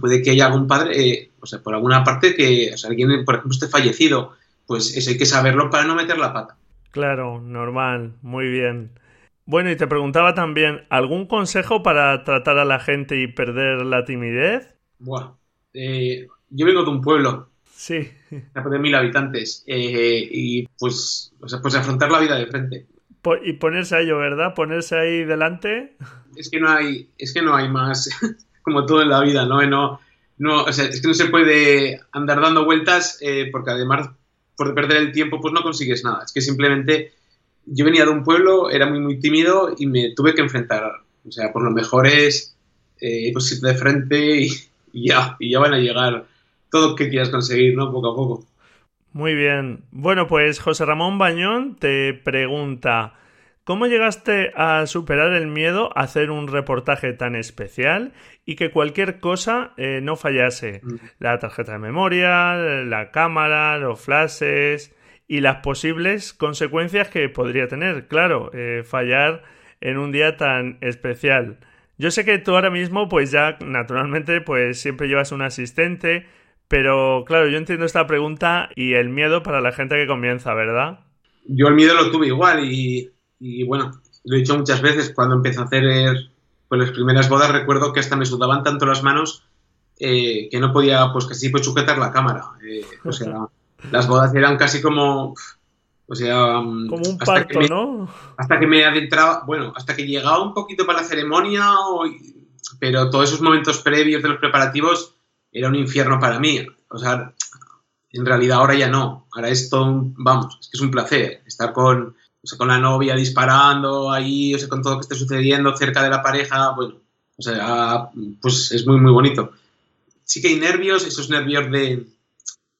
puede que haya algún padre, eh, o sea, por alguna parte que o sea, alguien, por ejemplo, esté fallecido. Pues eso hay que saberlo para no meter la pata. Claro, normal, muy bien. Bueno, y te preguntaba también, ¿algún consejo para tratar a la gente y perder la timidez? Buah, eh, yo vengo de un pueblo. Sí. *laughs* De mil habitantes. Eh, y pues, o sea, pues afrontar la vida de frente. Y ponerse a ello, ¿verdad? Ponerse ahí delante. Es que no hay, es que no hay más. *laughs* como todo en la vida, ¿no? no, no o sea, es que no se puede andar dando vueltas eh, porque además por perder el tiempo pues no consigues nada. Es que simplemente yo venía de un pueblo, era muy muy tímido y me tuve que enfrentar. O sea, por lo mejor es eh, pues ir de frente y, ya, y ya van a llegar todo lo que quieras conseguir, ¿no? Poco a poco. Muy bien. Bueno, pues José Ramón Bañón te pregunta, ¿Cómo llegaste a superar el miedo a hacer un reportaje tan especial y que cualquier cosa eh, no fallase? Mm. La tarjeta de memoria, la cámara, los flashes y las posibles consecuencias que podría tener. Claro, eh, fallar en un día tan especial. Yo sé que tú ahora mismo, pues ya naturalmente, pues siempre llevas un asistente, pero claro, yo entiendo esta pregunta y el miedo para la gente que comienza, ¿verdad? Yo el miedo lo tuve igual y y bueno, lo he dicho muchas veces, cuando empecé a hacer pues, las primeras bodas, recuerdo que hasta me sudaban tanto las manos eh, que no podía, pues casi pues, sujetar la cámara. Eh, sea, las bodas eran casi como. O sea. Mm, como un parto, ¿no? Hasta que me adentraba. Bueno, hasta que llegaba un poquito para la ceremonia, pero todos esos momentos previos de los preparativos era un infierno para mí. O sea, en realidad ahora ya no. Ahora es todo un. Vamos, es que es un placer estar con o sea, con la novia disparando ahí, o sea, con todo lo que esté sucediendo cerca de la pareja, bueno, o sea, pues es muy, muy bonito. Sí que hay nervios, esos nervios de,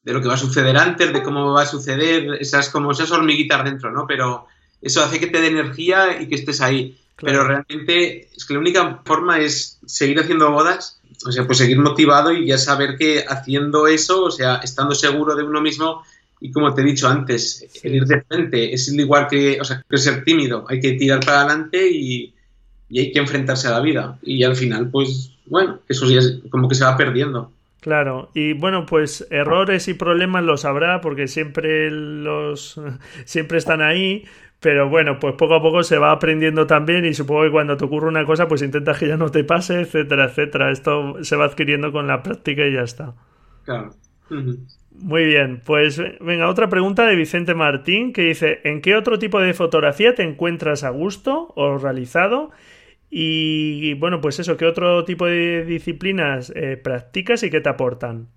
de lo que va a suceder antes, de cómo va a suceder, esas como esas hormiguitas dentro, ¿no? Pero eso hace que te dé energía y que estés ahí. Pero realmente es que la única forma es seguir haciendo bodas, o sea, pues seguir motivado y ya saber que haciendo eso, o sea, estando seguro de uno mismo, y como te he dicho antes, ir de frente es igual que, o sea, que ser tímido. Hay que tirar para adelante y, hay que enfrentarse a la vida. Y al final, pues, bueno, eso ya es como que se va perdiendo. Claro, y bueno, pues errores y problemas los habrá porque siempre los *laughs* siempre están ahí, pero bueno, pues poco a poco se va aprendiendo también y supongo que cuando te ocurre una cosa, pues intentas que ya no te pase, etcétera, etcétera. Esto se va adquiriendo con la práctica y ya está. Claro. Muy bien, pues venga, otra pregunta de Vicente Martín que dice, ¿en qué otro tipo de fotografía te encuentras a gusto o realizado? Y bueno, pues eso, ¿qué otro tipo de disciplinas eh, practicas y qué te aportan?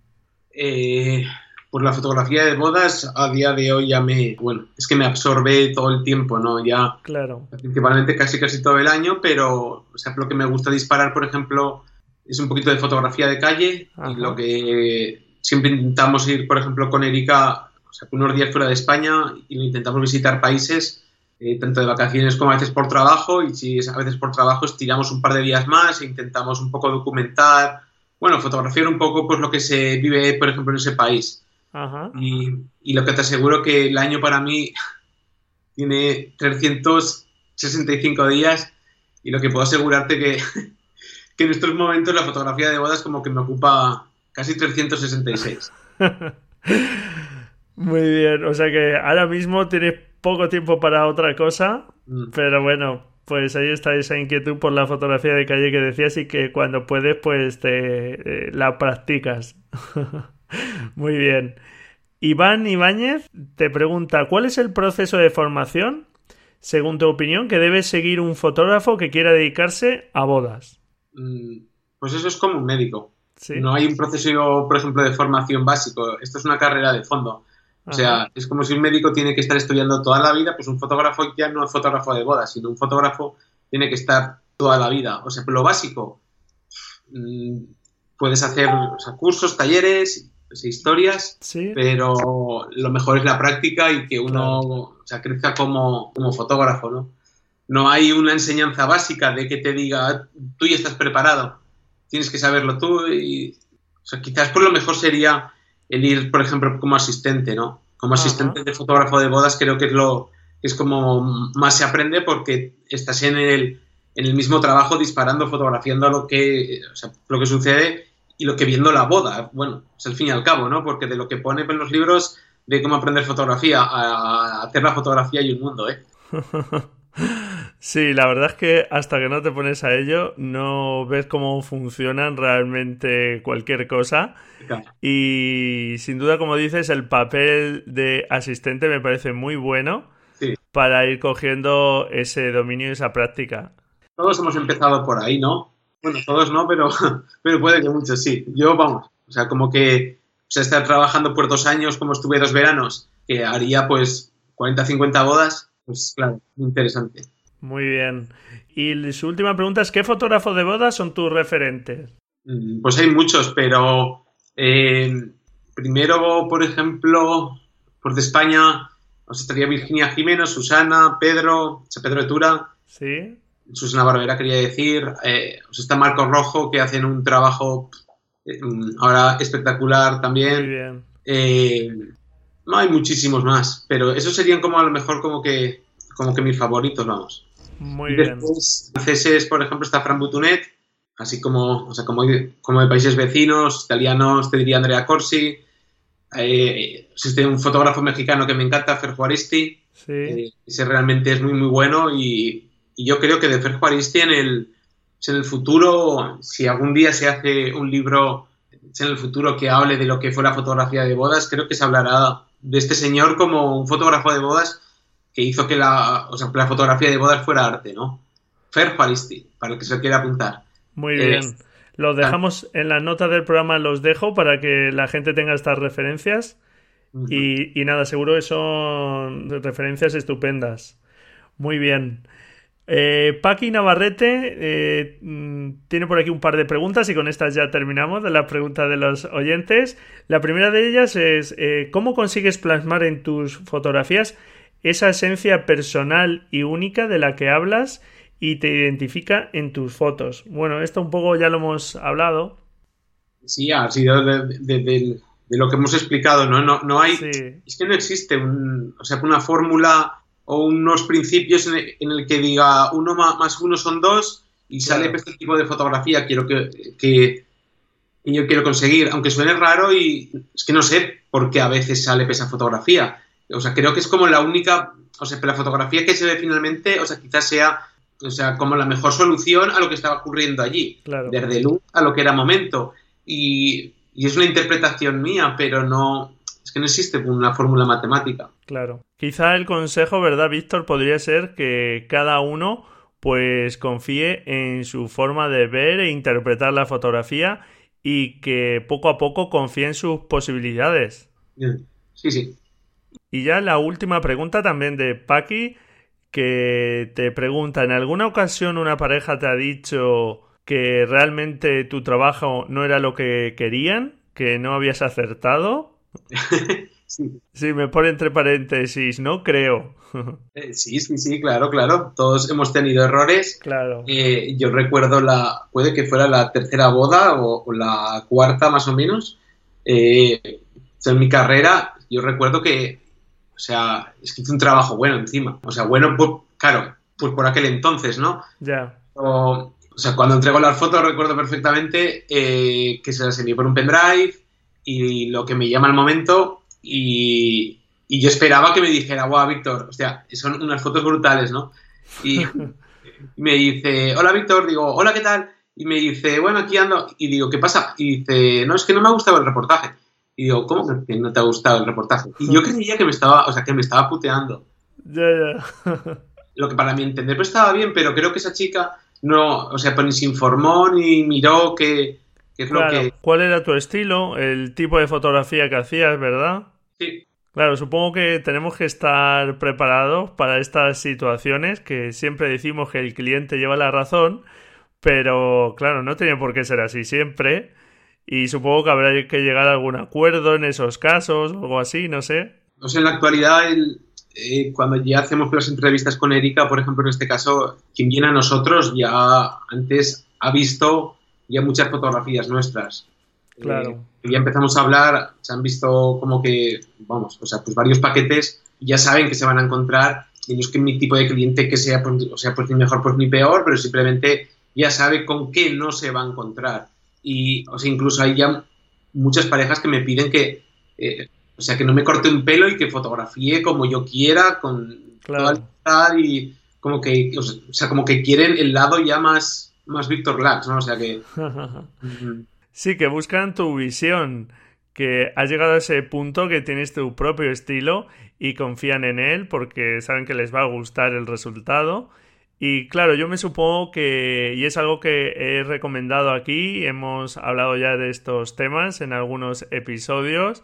Eh, pues la fotografía de bodas a día de hoy ya me, bueno, es que me absorbe todo el tiempo, ¿no? Ya, claro. Principalmente casi casi todo el año, pero, o sea, lo que me gusta disparar, por ejemplo, es un poquito de fotografía de calle y lo que siempre intentamos ir, por ejemplo, con Erika o sea, unos días fuera de España y lo intentamos visitar países, eh, tanto de vacaciones como a veces por trabajo, y si es a veces por trabajo estiramos un par de días más e intentamos un poco documentar, bueno, fotografiar un poco pues lo que se vive, por ejemplo, en ese país. Ajá. Y, y lo que te aseguro que el año para mí *laughs* tiene 365 días y lo que puedo asegurarte que, *laughs* que en estos momentos la fotografía de bodas como que me ocupa casi 366. *laughs* Muy bien, o sea que ahora mismo tienes poco tiempo para otra cosa, Mm. pero bueno, pues ahí está esa inquietud por la fotografía de calle que decías y que cuando puedes pues te eh, la practicas. *laughs* Muy bien. Iván Ibáñez te pregunta, ¿cuál es el proceso de formación, según tu opinión, que debe seguir un fotógrafo que quiera dedicarse a bodas? Mm, Pues eso es como un médico. ¿Sí? No hay un proceso, por ejemplo, de formación básico. Esto es una carrera de fondo. O sea, Ajá. es como si un médico tiene que estar estudiando toda la vida, pues un fotógrafo ya no es fotógrafo de bodas, sino un fotógrafo tiene que estar toda la vida. O sea, lo básico, mm, puedes hacer o sea, cursos, talleres, pues, historias, Sí, pero lo mejor es la práctica y que uno o sea, crezca como, como fotógrafo, ¿no? No hay una enseñanza básica de que te diga, tú ya estás preparado, tienes que saberlo tú y, o sea, quizás por lo mejor sería el ir, por ejemplo, como asistente, ¿no? Como asistente de fotógrafo de bodas creo que es lo es como más se aprende porque estás en el, en el mismo trabajo disparando, fotografiando lo que, o sea, lo que sucede y lo que viendo la boda. Bueno, es al fin y al cabo, ¿no? Porque de lo que pone en los libros de cómo aprender fotografía a, a hacer la fotografía hay un mundo, ¿eh? *laughs* Sí, la verdad es que hasta que no te pones a ello no ves cómo funcionan realmente cualquier cosa. Y sin duda, como dices, el papel de asistente me parece muy bueno Sí. para ir cogiendo ese dominio y esa práctica. Todos hemos empezado por ahí, ¿no? Bueno, todos no, pero, *laughs* pero puede que muchos sí. Yo, vamos, o sea, como que o sea, estar trabajando por dos años, como estuve dos veranos, que haría pues 40, 50 bodas, pues claro, interesante. Muy bien. Y su última pregunta es, ¿qué fotógrafo de bodas son tus referentes? Mm, Pues hay muchos, pero eh, primero, por ejemplo, por de España, os estaría Virginia Jiménez, Susana, Pedro, Pedro Etura, ¿Sí? Susana Barbera quería decir, eh, os está Marco Rojo, que hacen un trabajo eh, mm, ahora espectacular Muy también. bien. Eh, no hay muchísimos más, pero esos serían como a lo mejor como que, como que mis favoritos, vamos. Muy Y bien. después, franceses, por ejemplo, está Fran Butunet, así como, o sea, como, como de países vecinos, italianos, te diría Andrea Corsi. Eh, existe un fotógrafo mexicano que me encanta, Fer Juaristi. Sí. Eh, ese realmente es muy, muy bueno y, y yo creo que de Fer Juaristi en el, en el futuro, si algún día se hace un libro en el futuro que hable de lo que fue la fotografía de bodas, creo que se hablará de este señor como un fotógrafo de bodas que hizo que la, o sea, que la fotografía de bodas fuera arte, ¿no? Fer Juaristi, para el que se quiera apuntar. Muy Eh, bien. Los dejamos en la nota del programa, los dejo para que la gente tenga estas referencias. Y, y nada, seguro que son referencias estupendas. Muy bien. Eh, Paqui Navarrete eh, mm, tiene por aquí un par de preguntas y con estas ya terminamos de las preguntas de los oyentes. La primera de ellas es eh, ¿cómo consigues plasmar en tus fotografías esa esencia personal y única de la que hablas y te identifica en tus fotos? Bueno, esto un poco ya lo hemos hablado. Sí, ha sido de, de- de- de lo que hemos explicado, ¿no? No, no hay, Sí, es que no existe un, o sea, una fórmula o unos principios en el, en el que diga uno más, más uno son dos y sale Claro. este tipo de fotografía quiero que, que, que yo quiero conseguir, aunque suene raro y es que no sé por qué a veces sale esa fotografía. O sea, creo que es como la única, o sea, que la fotografía que se ve finalmente, o sea, quizás sea, o sea, como la mejor solución a lo que estaba ocurriendo allí claro. desde luz a lo que era momento. Y, y es una interpretación mía, pero no. Es que no existe una fórmula matemática. Claro. Quizá el consejo, ¿verdad, Víctor? Podría ser que cada uno pues confíe en su forma de ver e interpretar la fotografía y que poco a poco confíe en sus posibilidades. Sí, sí. Y ya la última pregunta también de Paki, que te pregunta, ¿en alguna ocasión una pareja te ha dicho que realmente tu trabajo no era lo que querían, que no habías acertado? *laughs* sí. Sí, me pone entre paréntesis, no creo. *laughs* Eh, sí, sí, sí, claro, claro. Todos hemos tenido errores. claro. Eh, yo recuerdo la. Puede que fuera la tercera boda o, o la cuarta, más o menos. eh, en mi carrera, yo recuerdo que, sea, es que hice un trabajo bueno encima. O sea, bueno, pues, claro, pues por aquel entonces, ¿no? Ya. O, sea, cuando entrego las fotos recuerdo perfectamente eh, que se las envié por un pendrive y lo que me llama al momento y, y yo esperaba que me dijera, guau, Víctor, o sea, son unas fotos brutales, ¿no? Y *laughs* me dice, hola, Víctor, digo, hola, ¿qué tal? Y me dice, bueno, aquí ando. Y digo, ¿qué pasa? Y dice, no, es que no me ha gustado el reportaje. Y digo, ¿cómo que no te ha gustado el reportaje? Y yo *laughs* creía que me estaba, o sea, que me estaba puteando. Ya, ya. *laughs* Lo que para mí entender pues estaba bien, pero creo que esa chica no, o sea, pues ni se informó ni miró qué, es lo que... ¿Cuál era tu estilo? El tipo de fotografía que hacías, ¿verdad? Sí. Claro, supongo que tenemos que estar preparados para estas situaciones que siempre decimos que el cliente lleva la razón, pero claro, no tiene por qué ser así siempre. Y supongo que habrá que llegar a algún acuerdo en esos casos o algo así, no sé. No sé, en la actualidad, eh, cuando ya hacemos las entrevistas con Erika, por ejemplo, en este caso, quien viene a nosotros ya antes ha visto ya muchas fotografías nuestras. Claro. Eh, ya empezamos a hablar, se han visto como que, vamos, o sea, pues varios paquetes, ya saben que se van a encontrar, y no es que mi tipo de cliente que sea, pues, o sea, pues ni mejor, pues ni peor, pero simplemente ya sabe con qué no se va a encontrar. Y, o sea, incluso hay ya muchas parejas que me piden que, eh, o sea, que no me corte un pelo y que fotografíe como yo quiera, con claro. y como que, o sea, como que quieren el lado ya más, más Víctor Lax, ¿no? O sea que... *laughs* sí, que buscan tu visión, que has llegado a ese punto que tienes tu propio estilo y confían en él porque saben que les va a gustar el resultado y claro, yo me supongo que, y es algo que he recomendado aquí, hemos hablado ya de estos temas en algunos episodios,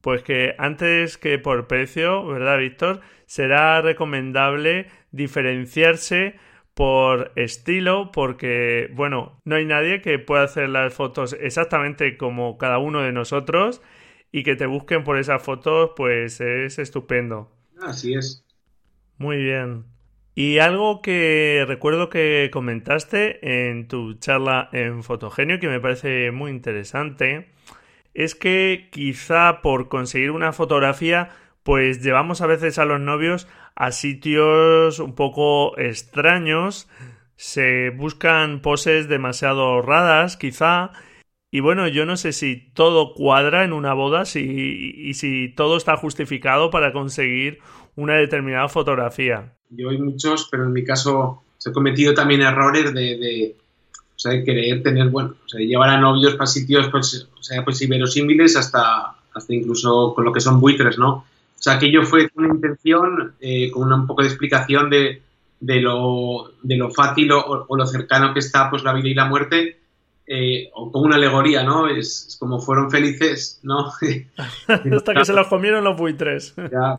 pues que antes que por precio, ¿verdad, Víctor? Será recomendable diferenciarse por estilo, porque, bueno, no hay nadie que pueda hacer las fotos exactamente como cada uno de nosotros y que te busquen por esas fotos, pues es estupendo. Así es. Muy bien. Y algo que recuerdo que comentaste en tu charla en Fotogenio, que me parece muy interesante, es que quizá por conseguir una fotografía, pues llevamos a veces a los novios a sitios un poco extraños, se buscan poses demasiado raras, quizá, y bueno, yo no sé si todo cuadra en una boda si, y si todo está justificado para conseguir una determinada fotografía. Yo hay muchos, pero en mi caso he cometido también errores de, o sea, de querer tener, bueno, o sea, de llevar a novios para sitios, pues, o sea, pues inverosímiles hasta, hasta incluso con lo que son buitres, ¿no? O sea, aquello fue una intención, eh, con un poco de explicación de, de, lo, de lo fácil o, lo cercano que está pues la vida y la muerte, eh, o con una alegoría, ¿no? Es, como fueron felices, ¿no? *laughs* *laughs* hasta que se los comieron los buitres.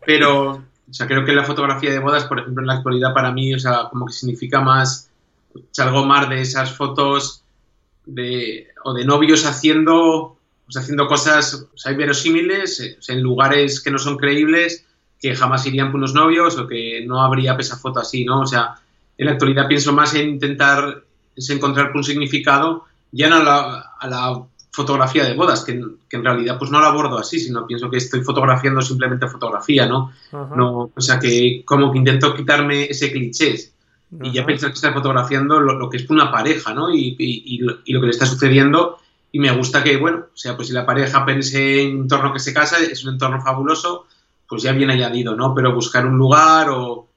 pero o sea, creo que la fotografía de bodas, por ejemplo, en la actualidad para mí, o sea, como que significa más, salgo más de esas fotos de, o de novios haciendo, cosas, o sea, verosímiles, eh, en lugares que no son creíbles, que jamás irían por unos novios o que no habría esa foto así, ¿no? O sea, en la actualidad pienso más en intentar encontrar un significado ya no la, a la fotografía de bodas, que, en realidad pues no la abordo así, sino pienso que estoy fotografiando simplemente fotografía, ¿no? no o sea, que como que intento quitarme ese cliché y ya pensar que está fotografiando lo, que es una pareja, ¿no? Y, y, lo, que le está sucediendo y me gusta que, bueno, o sea, pues si la pareja pense en un entorno que se casa, es un entorno fabuloso, pues ya bien añadido, ¿no? Pero buscar un lugar o,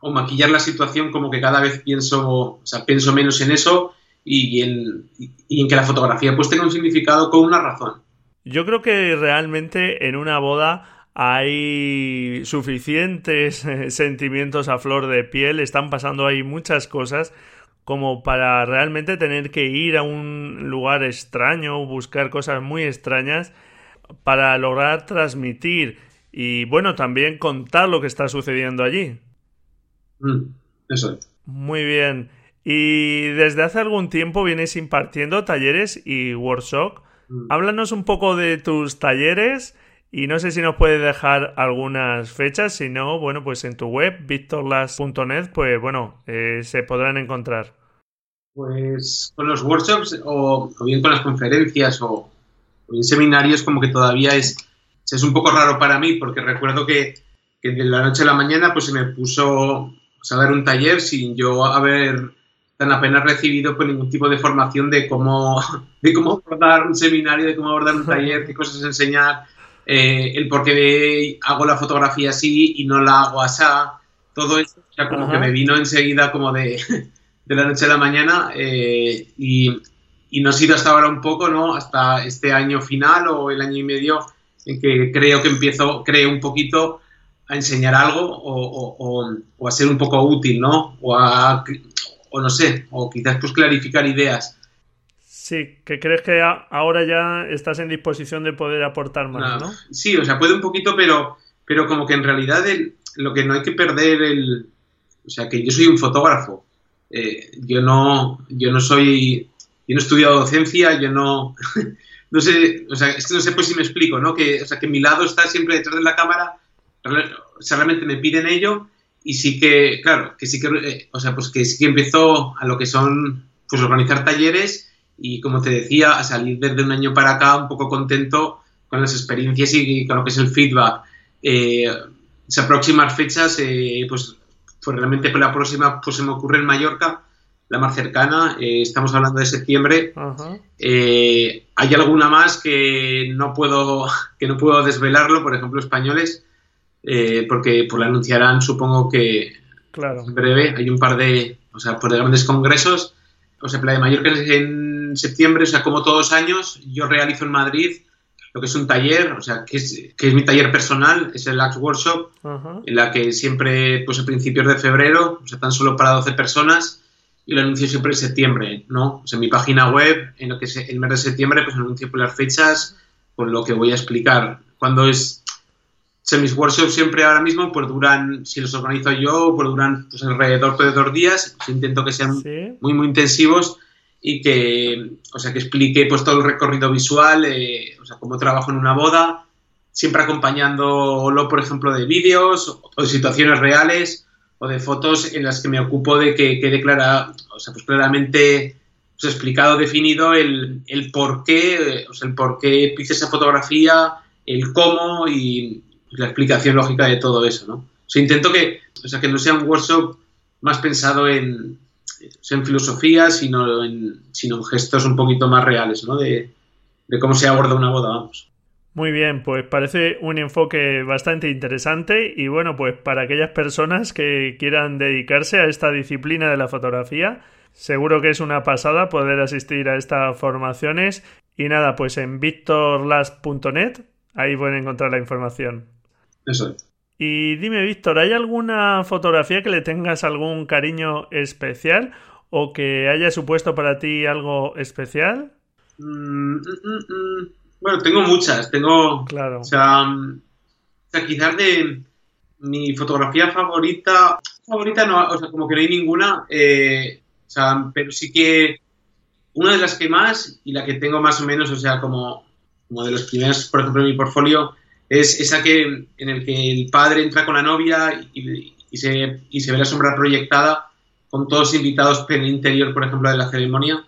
o maquillar la situación como que cada vez pienso, o sea, pienso menos en eso y en, y en que la fotografía pues tenga un significado con una razón. Yo creo que realmente en una boda hay suficientes eh, sentimientos a flor de piel, están pasando ahí muchas cosas como para realmente tener que ir a un lugar extraño, buscar cosas muy extrañas para lograr transmitir y bueno, también contar lo que está sucediendo allí. Mm, eso es. Muy bien. Y desde hace algún tiempo vienes impartiendo talleres y workshops. Mm. Háblanos un poco de tus talleres y no sé si nos puedes dejar algunas fechas, si no, bueno, pues en tu web, victorlas.net, pues bueno, eh, se podrán encontrar. Pues con los workshops o, bien con las conferencias o, en seminarios como que todavía es, es un poco raro para mí, porque recuerdo que, que de la noche a la mañana pues se me puso a dar un taller sin yo haber tan apenas recibido pues, ningún tipo de formación de cómo, *laughs* de cómo abordar un seminario, de cómo abordar un taller, qué cosas enseñar, eh, el por qué hago la fotografía así y no la hago así. Todo eso ya como que me vino enseguida como de, *laughs* de, la noche a la mañana eh, y, y no ha sido hasta ahora un poco, ¿no? Hasta este año final o el año y medio en que creo que empiezo, creo un poquito a enseñar algo o, o, o, a ser un poco útil, ¿no? O a, o no sé, o quizás pues clarificar ideas. Sí, que crees que ahora ya estás en disposición de poder aportar más, ¿no? Sí, o sea, puede un poquito, pero, pero como que en realidad lo que no hay que perder el... O sea, que yo soy un fotógrafo. Eh, yo no yo no soy... Yo no he estudiado docencia, yo no... *laughs* no sé, o sea, es que no sé pues si me explico, ¿no? Que, o sea, que mi lado está siempre detrás de la cámara, o sea, realmente me piden ello y sí que, claro, que sí que, eh, o sea, pues que sí que empezó a lo que son, pues organizar talleres y como te decía, a salir desde un año para acá un poco contento con las experiencias y con lo que es el feedback. Eh, esas próximas fechas, eh, pues, pues realmente la próxima pues se me ocurre en Mallorca, la más cercana, eh, estamos hablando de septiembre. hay alguna más que no puedo *laughs* que no puedo desvelarlo, por ejemplo, españoles, eh, porque pues la anunciarán supongo que en breve. Hay un par de, o sea, por de grandes congresos. O sea, la de Mallorca es en septiembre, o sea, como todos los años, yo realizo en Madrid lo que es un taller, o sea, que es, que es mi taller personal, es el Axe Workshop, en la que siempre, pues a principios de febrero, o sea, tan solo para 12 personas, y lo anuncio siempre en septiembre, ¿no? O sea, en mi página web, en lo que es el mes de septiembre, pues anuncio por las fechas, con lo que voy a explicar. Cuando es sea, mis workshops siempre ahora mismo pues duran, si los organizo yo, pues duran pues, alrededor de dos días. Pues, intento que sean muy, muy intensivos y que, o sea, que explique pues todo el recorrido visual, eh, o sea, cómo trabajo en una boda, siempre acompañándolo, por ejemplo, de vídeos o de situaciones reales o de fotos en las que me ocupo de que quede clara, o sea, pues claramente pues, explicado, definido el, el por qué, o sea, el por qué hice esa fotografía, el cómo y, la explicación lógica de todo eso, ¿no? O sea, intento que, o sea, que no sea un workshop más pensado en, en filosofía, sino en, sino en gestos un poquito más reales, ¿no? De, de cómo se aborda una boda, vamos. Muy bien, pues parece un enfoque bastante interesante y bueno, pues para aquellas personas que quieran dedicarse a esta disciplina de la fotografía, seguro que es una pasada poder asistir a estas formaciones y nada, pues en victorlas.net ahí pueden encontrar la información. Eso Y dime, Víctor, ¿hay alguna fotografía que le tengas algún cariño especial o que haya supuesto para ti algo especial? Mm, mm, mm, bueno, tengo muchas. Tengo. Claro. O sea, quizás de mi fotografía favorita. Favorita no, o sea, como que no hay ninguna. Eh, o sea, pero sí que una de las que más y la que tengo más o menos, o sea, como, como de los primeros, por ejemplo, en mi portfolio, es esa que en el que el padre entra con la novia y, se, y se ve la sombra proyectada con todos invitados en el interior, por ejemplo, de la ceremonia.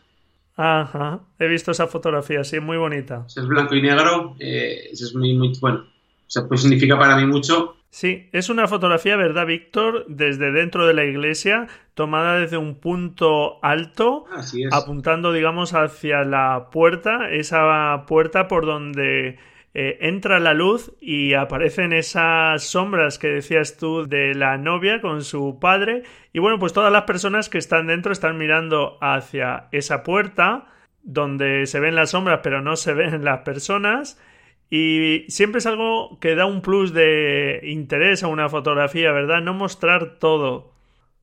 Ajá, he visto esa fotografía, sí, muy bonita. Es blanco y negro, eh, es muy, muy, bueno, o sea, pues significa para mí mucho. Sí, es una fotografía, ¿verdad, Víctor? Desde dentro de la iglesia, tomada desde un punto alto, apuntando, digamos, hacia la puerta, esa puerta por donde eh, entra la luz y aparecen esas sombras que decías tú de la novia con su padre y bueno pues todas las personas que están dentro están mirando hacia esa puerta donde se ven las sombras pero no se *laughs* ven las personas y siempre es algo que da un plus de interés a una fotografía, ¿verdad? No mostrar todo.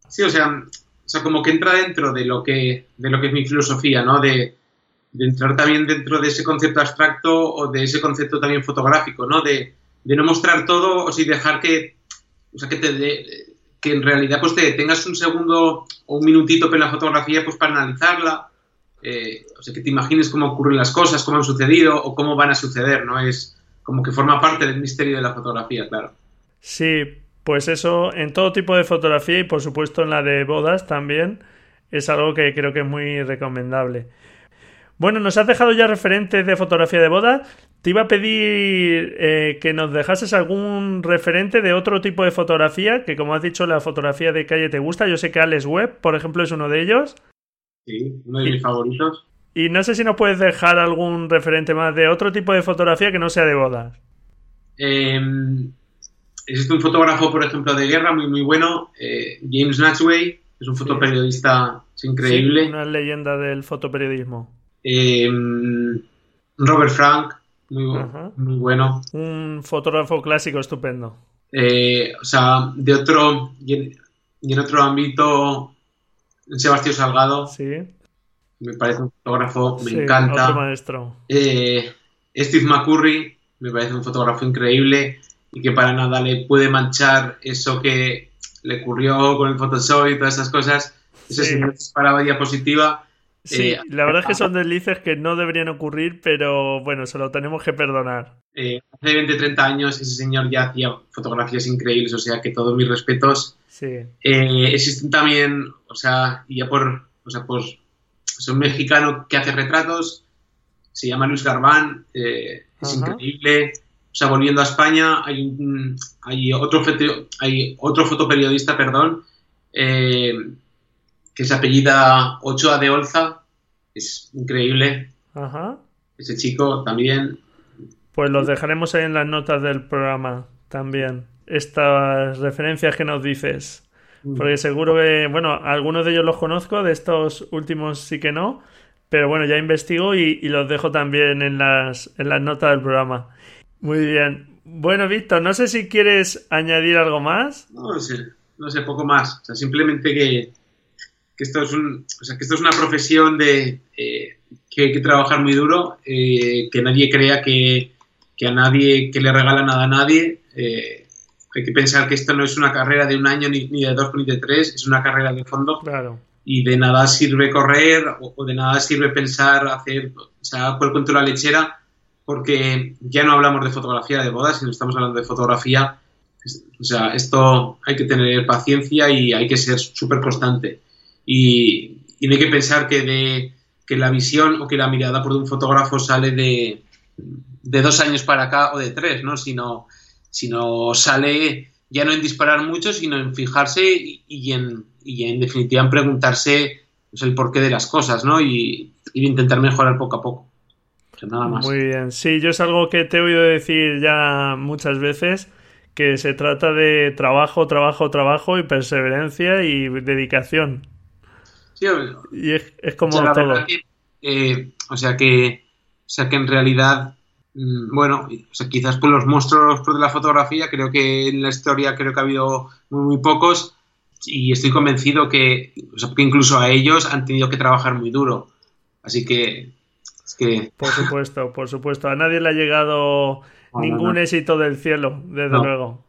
Sí, o sea, o sea como que entra dentro de lo que, de lo que es mi filosofía, ¿no? De, de entrar también dentro de ese concepto abstracto o de ese concepto también fotográfico, ¿no? De, no mostrar todo o si dejar que, o sea, que, te que en realidad pues te tengas un segundo o un minutito en la fotografía pues para analizarla, eh, o sea, que te imagines cómo ocurren las cosas, cómo han sucedido o cómo van a suceder, ¿no? Es como que forma parte del misterio de la fotografía, claro. Sí, pues eso en todo tipo de fotografía y por supuesto en la de bodas también es algo que creo que es muy recomendable. Bueno, nos has dejado ya referentes de fotografía de boda. Te iba a pedir eh, que nos dejases algún referente de otro tipo de fotografía, que como has dicho, la fotografía de calle te gusta. Yo sé que Alex Webb, por ejemplo, es uno de ellos. Sí, uno de mis favoritos. Y no sé si nos puedes dejar algún referente más de otro tipo de fotografía que no sea de bodas. Eh, existe un fotógrafo, por ejemplo, de guerra muy, muy bueno, eh, James Natchway, es un fotoperiodista increíble. Sí, una leyenda del fotoperiodismo. Eh, Robert Frank, muy, muy, bueno. Un fotógrafo clásico estupendo. Eh, o sea, de otro, y en, otro ámbito, Sebastián Salgado. Sí. Me parece un fotógrafo, me encanta. Otro maestro. Steve McCurry, me parece un fotógrafo increíble y que para nada le puede manchar eso que le ocurrió con el Photoshop y todas esas cosas. Ese sí. señor disparaba diapositiva. Sí, eh, la verdad es que son deslices que no deberían ocurrir, pero bueno, se lo tenemos que perdonar. Eh, hace 20, 30 años ese señor ya hacía fotografías increíbles, o sea que todos mis respetos. Sí. Eh, existen también, o sea, ya por, o sea, pues, es un mexicano que hace retratos, se llama Luis Garbán, es increíble. O sea, volviendo a España, hay, un, hay, otro, hay otro fotoperiodista, perdón, eh, que se apellida Ochoa de Olza. Es increíble. Ajá. Ese chico también. Pues los dejaremos ahí en las notas del programa también. Estas referencias que nos dices. Mm. Porque seguro que, bueno, algunos de ellos los conozco, de estos últimos sí que no. Pero bueno, ya investigo y, y los dejo también en las, en las notas del programa. Muy bien. Bueno, Víctor, no sé si quieres añadir algo más. No, sé, no sé, poco más. O sea, simplemente que, esto es un, o sea, que esto es una profesión de eh, que hay que trabajar muy duro, eh, que nadie crea que, a nadie que le regala nada a nadie. Eh, hay que pensar que esto no es una carrera de un año ni, de dos ni de tres, es una carrera de fondo. Claro. Y de nada sirve correr o, de nada sirve pensar hacer, o sea, por cuento la lechera porque ya no hablamos de fotografía de bodas, sino estamos hablando de fotografía. O sea, esto hay que tener paciencia y hay que ser súper constante. Y, y, no hay que pensar que, de, que la visión o que la mirada por un fotógrafo sale de, dos años para acá o de tres, ¿no? Sino, sino sale ya no en disparar mucho, sino en fijarse y, en, y en definitiva en preguntarse pues, el porqué de las cosas, ¿no? Y, y intentar mejorar poco a poco. Muy bien. Sí, yo es algo que te he oído decir ya muchas veces, que se trata de trabajo, trabajo, trabajo y perseverancia y dedicación. Sí, y es, como todo. Eh, o sea que, o sea que en realidad, mm, bueno, o sea, quizás por los monstruos de la fotografía, creo que en la historia creo que ha habido muy, muy pocos y estoy convencido que, o sea, que incluso a ellos han tenido que trabajar muy duro. Así que *laughs* por supuesto, por supuesto. A nadie le ha llegado ningún éxito del cielo, desde luego.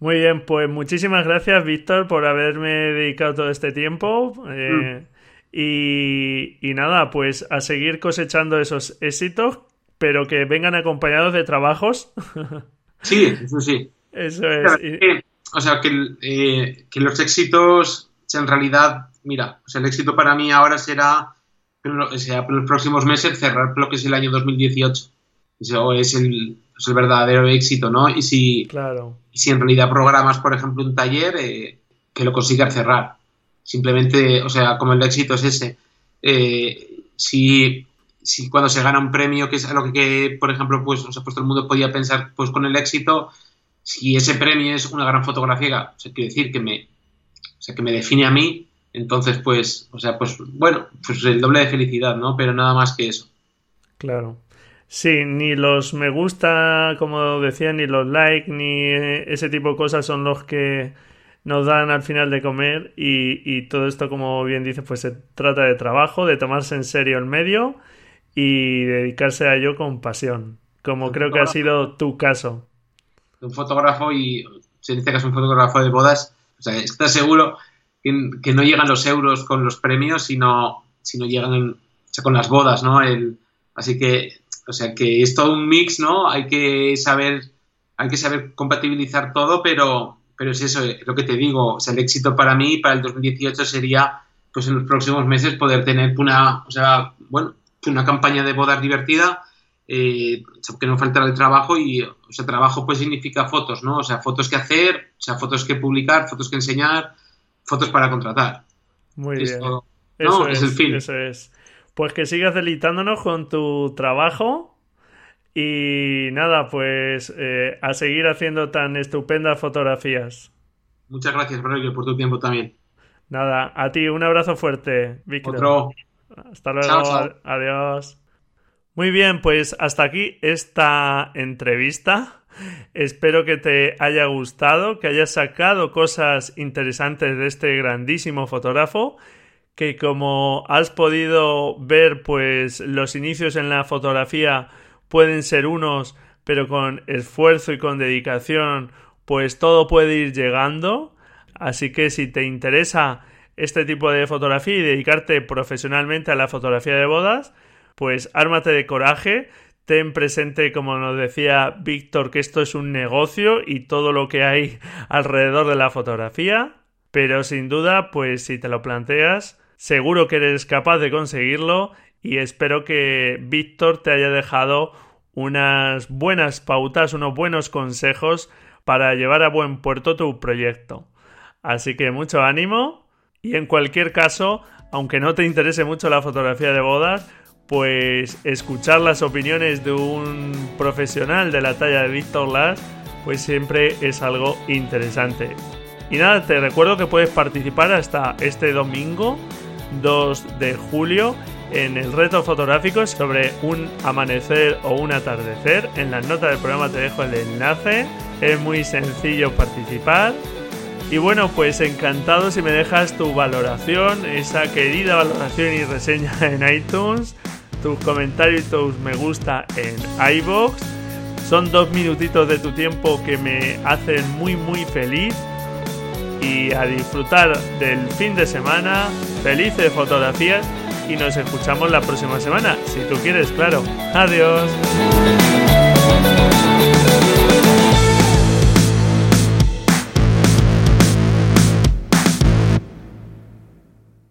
Muy bien, pues muchísimas gracias, Víctor, por haberme dedicado todo este tiempo. Eh, mm. y, nada, pues a seguir cosechando esos éxitos, pero que vengan acompañados de trabajos. *laughs* Sí, eso sí. Eso es. o sea, que, eh, que los éxitos, en realidad, mira, el éxito para mí ahora será sea, por los próximos meses cerrar lo que es el año 2018. Eso es el, es el verdadero éxito, ¿no? Y si, claro. y si en realidad programas, por ejemplo, un taller, eh, que lo consigas cerrar. Simplemente, o sea, como el éxito es ese. Eh, si, si cuando se gana un premio, que es a lo que, por ejemplo, pues, o sea, pues todo el mundo podía pensar, pues con el éxito, si ese premio es una gran fotografía, o sea, quiere decir que me, o sea, que me define a mí, entonces, pues, o sea, pues bueno, pues el doble de felicidad, ¿no? Pero nada más que eso. Claro. Sí, ni los me gusta, como decía, ni los like, ni ese tipo de cosas son los que nos dan al final de comer y, y todo esto, como bien dice, pues se trata de trabajo, de tomarse en serio el medio y dedicarse a ello con pasión, como creo que ha sido tu caso. Un fotógrafo y se dice que es un fotógrafo de bodas, o sea, ¿estás seguro que, no llegan los euros con los premios, sino, sino llegan con las bodas, ¿no? El, así que, o sea, que es todo un mix, ¿no? Hay que saber, hay que saber compatibilizar todo, pero, pero es eso, lo que te digo, o sea, el éxito para mí, para el 2018 sería, pues en los próximos meses poder tener una, o sea, bueno, una campaña de bodas divertida, eh, que no falta el trabajo y, o sea, trabajo pues significa fotos, ¿no? O sea, fotos que hacer, o sea, fotos que publicar, fotos que enseñar, fotos para contratar. Muy bien. Eso es, el fin. Eso es. Pues que sigas deleitándonos con tu trabajo y nada, pues eh, a seguir haciendo tan estupendas fotografías. Muchas gracias, Mario, por tu tiempo también. Nada, a ti un abrazo fuerte, Víctor. Otro. Hasta luego. Adiós. Muy bien, pues hasta aquí esta entrevista. Espero que te haya gustado, que hayas sacado cosas interesantes de este grandísimo fotógrafo, que como has podido ver, pues los inicios en la fotografía pueden ser unos, pero con esfuerzo y con dedicación, pues todo puede ir llegando. Así que si te interesa este tipo de fotografía y dedicarte profesionalmente a la fotografía de bodas, pues ármate de coraje, ten presente, como nos decía Víctor, que esto es un negocio y todo lo que hay *laughs* alrededor de la fotografía, pero sin duda, pues si te lo planteas, seguro que eres capaz de conseguirlo y espero que Víctor te haya dejado unas buenas pautas, unos buenos consejos para llevar a buen puerto tu proyecto. Así que mucho ánimo y en cualquier caso, aunque no te interese mucho la fotografía de bodas, pues escuchar las opiniones de un profesional de la talla de Víctor Lars, pues siempre es algo interesante. Y nada, te recuerdo que puedes participar hasta este domingo 2 de julio en el reto fotográfico sobre un amanecer o un atardecer. En las notas del programa te dejo el enlace. Es muy sencillo participar. Y bueno, pues encantado si me dejas tu valoración, esa querida valoración y reseña *laughs* en iTunes, tus comentarios y tus me gusta en iBox. Son dos minutitos de tu tiempo que me hacen muy muy feliz y a disfrutar del fin de semana, felices fotografías y nos escuchamos la próxima semana, si tú quieres, claro. Adiós.